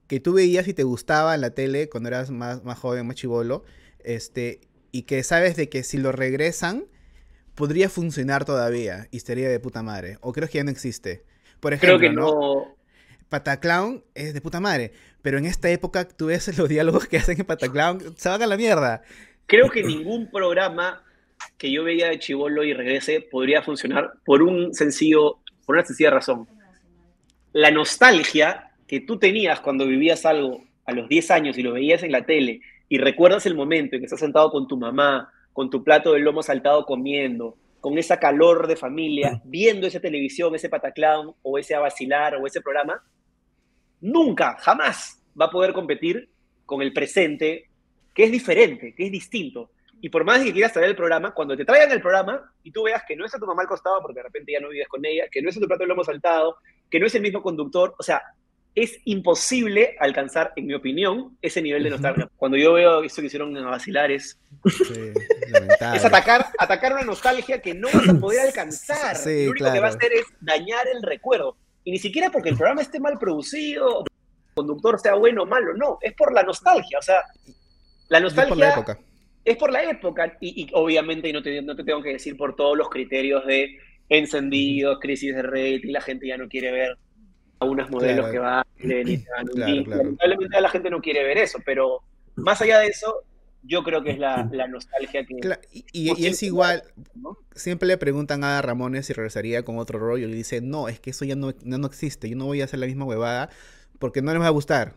que tú veías y te gustaba en la tele cuando eras más, más joven, más chivolo, este, y que sabes de que si lo regresan, podría funcionar todavía y estaría de puta madre? ¿O crees que ya no existe? Por ejemplo, Creo que no. Pataclown es de puta madre, pero en esta época tú ves los diálogos que hacen en Pataclown, se van a la mierda. Creo que ningún programa que yo veía de Chivolo y regrese podría funcionar por un sencillo, por una sencilla razón. La nostalgia que tú tenías cuando vivías algo a los 10 años y lo veías en la tele y recuerdas el momento en que estás sentado con tu mamá, con tu plato de lomo saltado comiendo, con esa calor de familia, viendo esa televisión, ese pataclown o ese a vacilar o ese programa, nunca, jamás va a poder competir con el presente, que es diferente, que es distinto. Y por más que quieras traer el programa, cuando te traigan el programa y tú veas que no es a tu mamá al costado, porque de repente ya no vives con ella, que no es a tu plato de lomo saltado, que no es el mismo conductor, o sea, es imposible alcanzar, en mi opinión, ese nivel de nostalgia. Cuando yo veo eso que hicieron en Vacilar es, es atacar, atacar una nostalgia que no vas a poder alcanzar. Lo único que va a hacer es dañar el recuerdo. Y ni siquiera porque el programa esté mal producido, o el conductor sea bueno o malo, no, es por la nostalgia. O sea, la nostalgia... Es por la época. Es por la época. Y, obviamente, y no te, no te tengo que decir por todos los criterios de encendidos, crisis de red, y la gente ya no quiere ver a unos modelos que van y Lamentablemente la gente no quiere ver eso, pero más allá de eso, yo creo que es la, nostalgia que... Y, es igual, siempre le preguntan a Ramones si regresaría con otro rollo y le dice, no, es que eso ya no, no, existe, yo no voy a hacer la misma huevada porque no les va a gustar.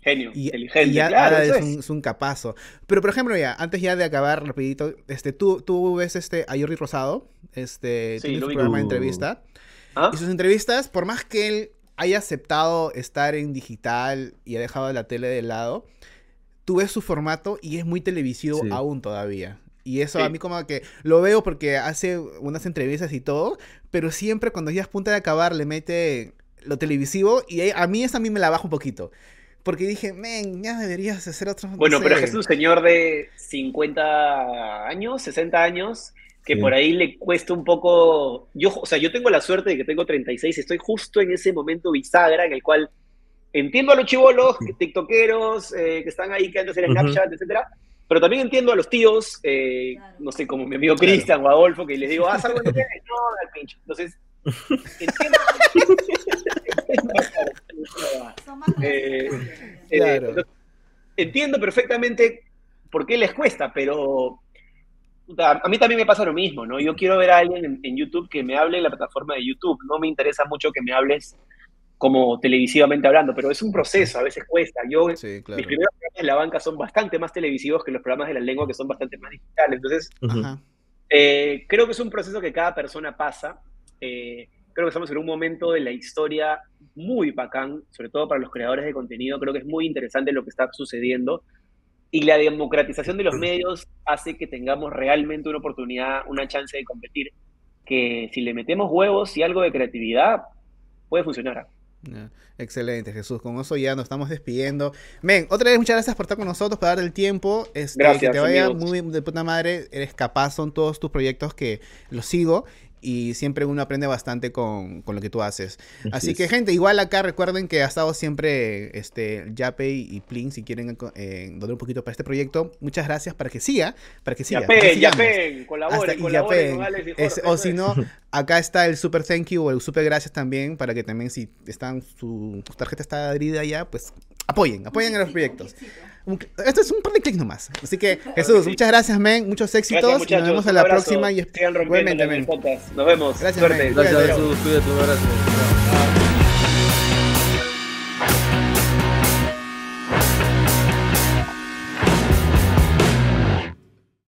Genio, inteligente, ya, claro, es, Un, capazo. Pero, por ejemplo, ya, antes ya de acabar rapidito, este, tú, tú ves este, a Jordi Rosado, este, tiene su programa de entrevista, ¿Ah? y sus entrevistas, por más que él haya aceptado estar en digital y ha dejado la tele de lado, tú ves su formato y es muy televisivo aún todavía. Y eso a mí como que lo veo porque hace unas entrevistas y todo, pero siempre cuando ya es punta de acabar le mete lo televisivo y a mí eso a mí me la baja un poquito. Porque dije, men, ya deberías hacer otro... Bueno, pero es un señor de 50 años, 60 años, que por ahí le cuesta un poco. Yo, o sea, yo tengo la suerte de que tengo 36, estoy justo en ese momento bisagra en el cual entiendo a los chivolos, tiktokeros, eh, que están ahí quedándose en Snapchat, etcétera, pero también entiendo a los tíos, eh, no sé, como mi amigo Cristian o Adolfo, que les digo, ¿haz algo que No, al pincho. Entonces, entiendo. Eh, entiendo perfectamente por qué les cuesta, pero a mí también me pasa lo mismo, ¿no? Yo quiero ver a alguien en, YouTube que me hable en la plataforma de YouTube. No me interesa mucho que me hables como televisivamente hablando, pero es un proceso, a veces cuesta. Yo, mis primeros programas en la banca son bastante más televisivos que los programas de la lengua, que son bastante más digitales. Entonces, eh, creo que es un proceso que cada persona pasa. Eh, creo que estamos en un momento de la historia muy bacán, sobre todo para los creadores de contenido. Creo que es muy interesante lo que está sucediendo y la democratización de los medios hace que tengamos realmente una oportunidad, una chance de competir, que si le metemos huevos y algo de creatividad, puede funcionar. Excelente, Jesús. Con eso ya nos estamos despidiendo. Men, otra vez muchas gracias por estar con nosotros, por dar el tiempo. Este, gracias, que te vaya muy de puta madre. Eres capaz, son todos tus proyectos que los sigo y siempre uno aprende bastante con, con lo que tú haces. Así, que, gente, igual acá recuerden que ha estado siempre este, Yape y Plin, si quieren eh, donar un poquito para este proyecto. Muchas gracias para que siga, para que siga. Yape, Yape, colaboren, colaboren O si no, acá está el super thank you o el super gracias también, para que también si están su, tarjeta está adherida ya, pues apoyen, apoyen a los proyectos. Esto es un par de clics nomás. Así que, Jesús, muchas gracias, men. Muchos éxitos. nos vemos en la próxima. Y Sigan rompiendo Nos vemos. Gracias, Suerte. Gracias, Jesús. Cuídate, un abrazo.